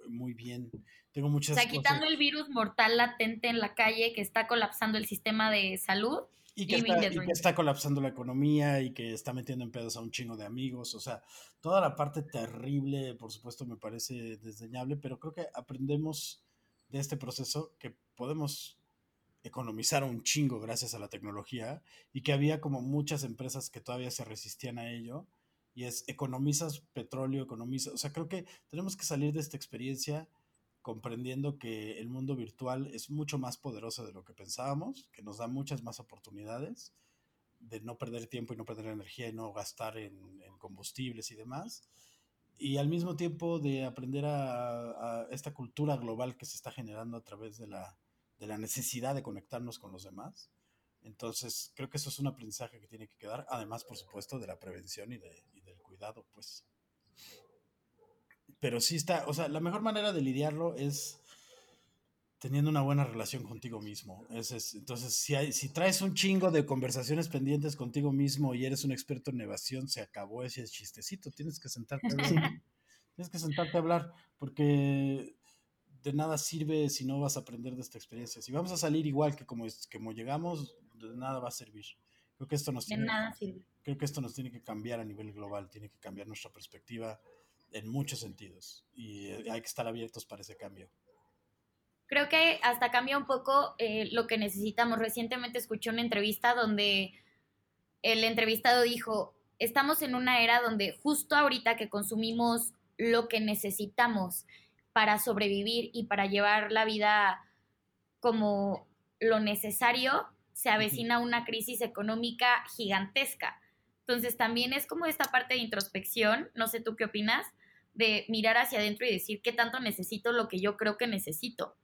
muy bien. Tengo muchas O sea, quitando el virus mortal latente en la calle que está colapsando el sistema de salud. Y que, está, y que, está, colapsando la economía y que está metiendo en pedos a un chingo de amigos. O sea, toda la parte terrible, por supuesto, me parece desdeñable, pero creo que aprendemos de este proceso que podemos economizar un chingo gracias a la tecnología y que había como muchas empresas que todavía se resistían a ello y es economizas petróleo, economizas, o sea, creo que tenemos que salir de esta experiencia comprendiendo que el mundo virtual es mucho más poderoso de lo que pensábamos, que nos da muchas más oportunidades de no perder tiempo y no perder energía y no gastar en, en combustibles y demás. Y al mismo tiempo de aprender a, a, esta cultura global que se está generando a través de la, de la necesidad de conectarnos con los demás. Entonces, creo que eso es un aprendizaje que tiene que quedar, además, por supuesto, de la prevención y, de, y cuidado, pues. Pero sí está, o sea, la mejor manera de lidiarlo es teniendo una buena relación contigo mismo. Es, es, entonces, si, hay, si traes un chingo de conversaciones pendientes contigo mismo y eres un experto en evasión, se acabó ese chistecito. Tienes que sentarte a hablar. Tienes que sentarte a hablar porque de nada sirve si no vas a aprender de esta experiencia. Si vamos a salir igual que como, como llegamos, de nada va a servir. Creo que esto nos de tiene, nada sirve. Creo que esto nos tiene que cambiar a nivel global, tiene que cambiar nuestra perspectiva en muchos sentidos y eh, hay que estar abiertos para ese cambio. Creo que hasta cambia un poco eh, lo que necesitamos. Recientemente escuché una entrevista donde el entrevistado dijo, estamos en una era donde justo ahorita que consumimos lo que necesitamos para sobrevivir y para llevar la vida como lo necesario, se avecina una crisis económica gigantesca. Entonces también es como esta parte de introspección, no sé tú qué opinas, de mirar hacia adentro y decir qué tanto necesito lo que yo creo que necesito.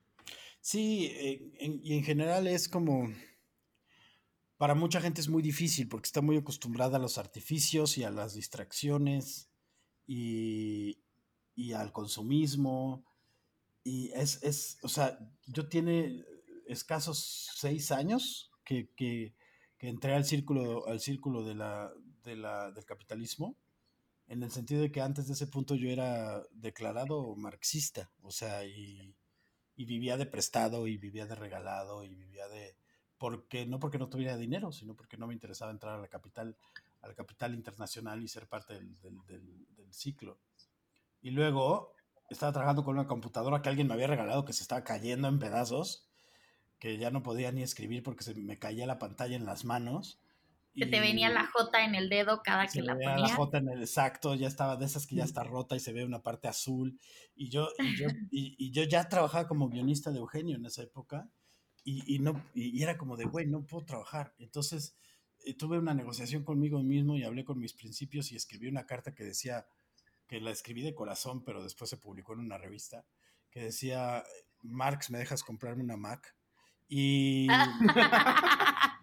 Sí, eh, y en general es como, para mucha gente es muy difícil porque está muy acostumbrada a los artificios y a las distracciones y, y al consumismo. Y es, es, o sea, yo tiene escasos seis años que, que, que entré al círculo, al círculo de la, de la, del capitalismo, en el sentido de que antes de ese punto yo era declarado marxista, o sea, y, vivía de prestado y vivía de regalado y vivía de porque no porque no tuviera dinero, sino porque no me interesaba entrar a la capital, a la capital internacional y ser parte del, del ciclo. Y luego estaba trabajando con una computadora que alguien me había regalado que se estaba cayendo en pedazos, que ya no podía ni escribir porque se me caía la pantalla en las manos. Se te venía la J en el dedo cada que la ponías. la J en el exacto, ya estaba de esas que ya está rota y se ve una parte azul. Y yo, y yo, y, y yo ya trabajaba como guionista de Eugenio en esa época y, y no, y, era como de, güey, no puedo trabajar. Entonces eh, tuve una negociación conmigo mismo y hablé con mis principios y escribí una carta que decía, que la escribí de corazón, pero después se publicó en una revista, que decía, Marx, ¿me dejas comprarme una Mac? Y,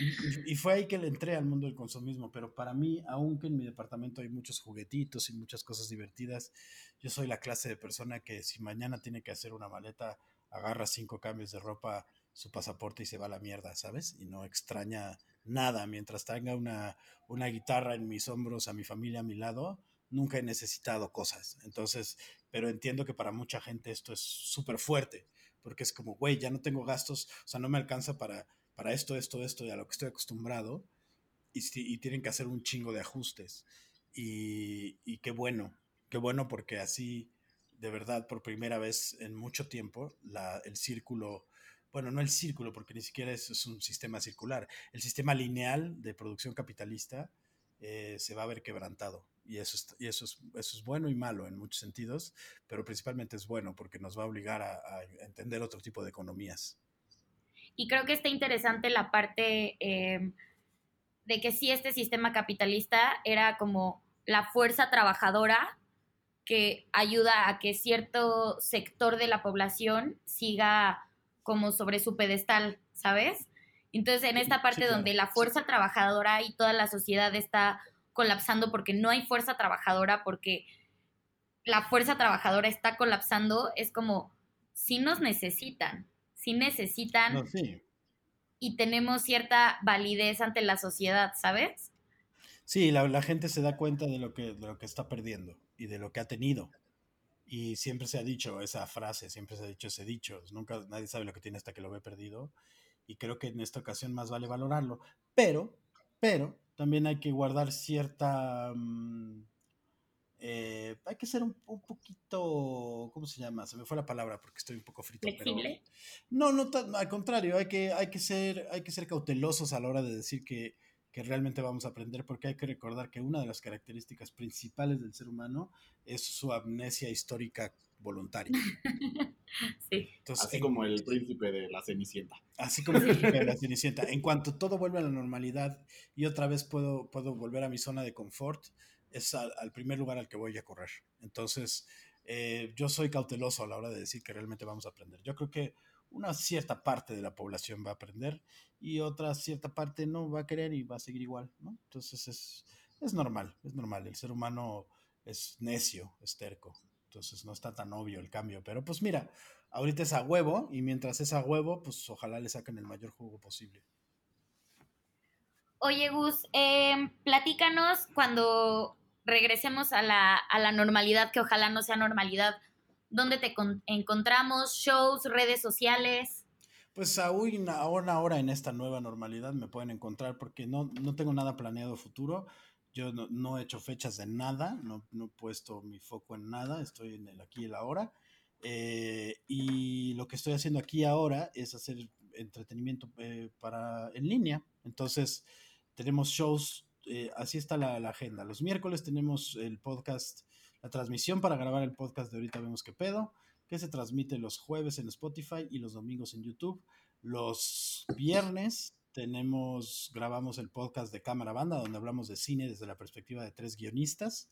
y, fue ahí que le entré al mundo del consumismo, pero para mí, aunque en mi departamento hay muchos juguetitos y muchas cosas divertidas, yo soy la clase de persona que si mañana tiene que hacer una maleta, agarra cinco cambios de ropa, su pasaporte y se va a la mierda, ¿sabes? Y no extraña nada mientras tenga una, una guitarra en mis hombros, a mi familia a mi lado, nunca he necesitado cosas. Entonces, pero entiendo que para mucha gente esto es súper fuerte, porque es como, güey, ya no tengo gastos, o sea, no me alcanza para, para esto, esto, esto, y a lo que estoy acostumbrado, y, tienen que hacer un chingo de ajustes. Y, qué bueno, qué bueno porque así, de verdad, por primera vez en mucho tiempo, el círculo bueno, no el círculo, porque ni siquiera es, un sistema circular, el sistema lineal de producción capitalista eh, se va a ver quebrantado. Y, eso es, y eso, es, bueno y malo en muchos sentidos, pero principalmente es bueno porque nos va a obligar a entender otro tipo de economías. Y creo que está interesante la parte eh, de que sí este sistema capitalista era como la fuerza trabajadora que ayuda a que cierto sector de la población siga como sobre su pedestal, ¿sabes? Entonces, en esta parte sí, claro. donde la fuerza trabajadora y toda la sociedad está colapsando porque no hay fuerza trabajadora, porque la fuerza trabajadora está colapsando, es como, si nos necesitan, si necesitan No, sí. y tenemos cierta validez ante la sociedad, ¿sabes? Sí, la, la gente se da cuenta de lo, que, de lo que está perdiendo y de lo que ha tenido. Y siempre se ha dicho esa frase, siempre se ha dicho ese dicho. Nunca nadie sabe lo que tiene hasta que lo ve perdido. Y creo que en esta ocasión más vale valorarlo. Pero, pero, también hay que guardar cierta. mm, eh, hay que ser un, un poquito. ¿Cómo se llama? Se me fue la palabra porque estoy un poco frito. Pero, Flexible. no, no, tan- al contrario, hay que, hay, que ser, hay que ser cautelosos a la hora de decir que, que realmente vamos a aprender, porque hay que recordar que una de las características principales del ser humano es su amnesia histórica voluntaria. Sí. Entonces, Así en- como el príncipe de la Cenicienta. Así como el príncipe de la Cenicienta. En cuanto todo vuelve a la normalidad y otra vez puedo, puedo volver a mi zona de confort, es al, primer lugar al que voy a correr. Entonces, eh, yo soy cauteloso a la hora de decir que realmente vamos a aprender. Yo creo que una cierta parte de la población va a aprender y otra cierta parte no va a querer y va a seguir igual, ¿no? Entonces es, es normal, es normal. El ser humano es necio, es terco. Entonces no está tan obvio el cambio. Pero pues mira, ahorita es a huevo y mientras es a huevo, pues ojalá le saquen el mayor jugo posible. Oye, Gus, eh, platícanos cuando regresemos a la, a la normalidad, que ojalá no sea normalidad, ¿dónde te con- encontramos? ¿Shows, redes sociales? Pues aún ahora, ahora en esta nueva normalidad me pueden encontrar porque no, no tengo nada planeado futuro. Yo no, no he hecho fechas de nada, no, no he puesto mi foco en nada, estoy en el aquí y el ahora. Eh, y lo que estoy haciendo aquí ahora es hacer entretenimiento eh, para en línea. Entonces, tenemos shows, eh, así está la, agenda. Los miércoles tenemos el podcast, la transmisión para grabar el podcast de ahorita vemos qué pedo que se transmite los jueves en Spotify y los domingos en YouTube. Los viernes tenemos, grabamos el podcast de Cámara Banda, donde hablamos de cine desde la perspectiva de tres guionistas.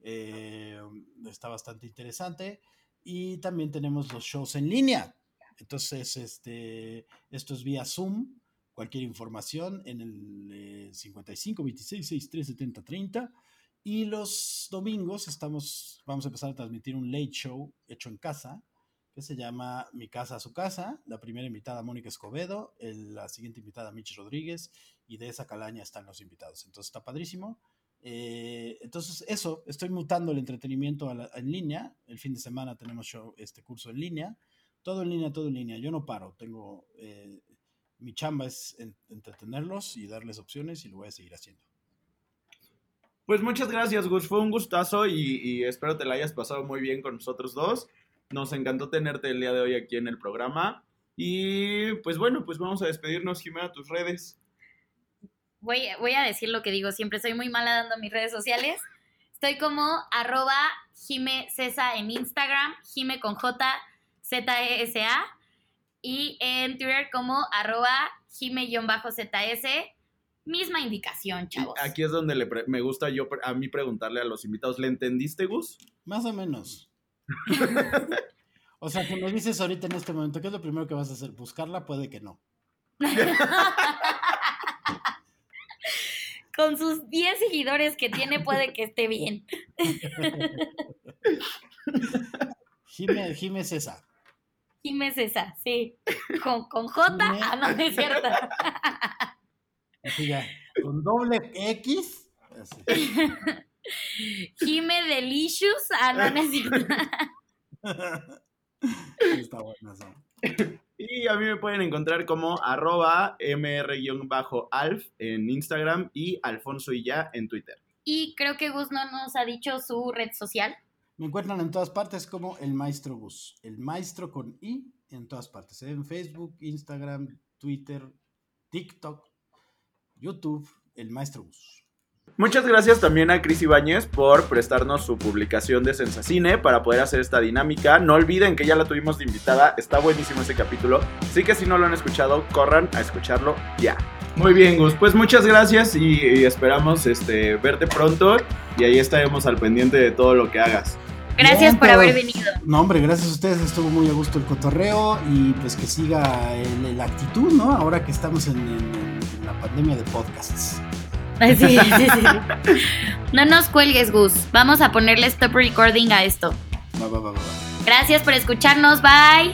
Eh, está bastante interesante. Y también tenemos los shows en línea. Entonces, este, esto es vía Zoom. Cualquier información en el eh, 55 26 63 70 30. Y los domingos estamos, vamos a empezar a transmitir un late show hecho en casa, que se llama Mi casa a su casa. La primera invitada Mónica Escobedo, el- la siguiente invitada Mitch Rodríguez, y de esa calaña están los invitados. Entonces está padrísimo. Eh, entonces eso, estoy mutando el entretenimiento a la- en línea. El fin de semana tenemos show, este curso en línea. Todo en línea, todo en línea. Yo no paro. Tengo, eh, mi chamba es en- entretenerlos y darles opciones y lo voy a seguir haciendo. Pues muchas gracias, Gus. Fue un gustazo y, y espero te la hayas pasado muy bien con nosotros dos. Nos encantó tenerte el día de hoy aquí en el programa. Y pues bueno, pues vamos a despedirnos, Jimena, tus redes. Voy, voy a decir lo que digo siempre, soy muy mala dando mis redes sociales. Estoy como arroba Jime Cesa en Instagram, Jime con J, Z-E-S-A. Y en Twitter como arroba Jime-ZS. Misma indicación, chavos. Aquí es donde le me gusta yo a mí preguntarle a los invitados, ¿le entendiste, Gus? Más o menos. o sea, que me dices ahorita en este momento, ¿qué es lo primero que vas a hacer? ¿Buscarla? Puede que no. Con sus 10 seguidores que tiene puede que esté bien. Jime, Jime César. Jime Cesa, sí. Con, con J, Jime. ah, no, no es cierto. Así ya, con doble X. Así. Jime Delicious. Ah, no necesito. Está bueno eso. Y a mí me pueden encontrar como arroba mr-alf en Instagram y Alfonso y ya en Twitter. Y creo que Gus no nos ha dicho su red social. Me encuentran en todas partes como el Maestro Gus. El Maestro con I en todas partes. En Facebook, Instagram, Twitter, TikTok, YouTube, el Maestro Gus. Muchas gracias también a Cris Ibáñez por prestarnos su publicación de Sensacine para poder hacer esta dinámica. No olviden que ya la tuvimos de invitada, está buenísimo ese capítulo. Así que si no lo han escuchado, corran a escucharlo ya. Muy bien, Gus. Pues muchas gracias y, y esperamos este, verte pronto y ahí estaremos al pendiente de todo lo que hagas. Gracias Bien, por haber venido. No, hombre, gracias a ustedes. Estuvo muy a gusto el cotorreo y pues que siga la actitud, ¿no? Ahora que estamos en, en- en la pandemia de podcasts. Sí, sí, sí. No nos cuelgues, Gus. Vamos a ponerle stop recording a esto. Va, va, va, va, va. Gracias por escucharnos. Bye.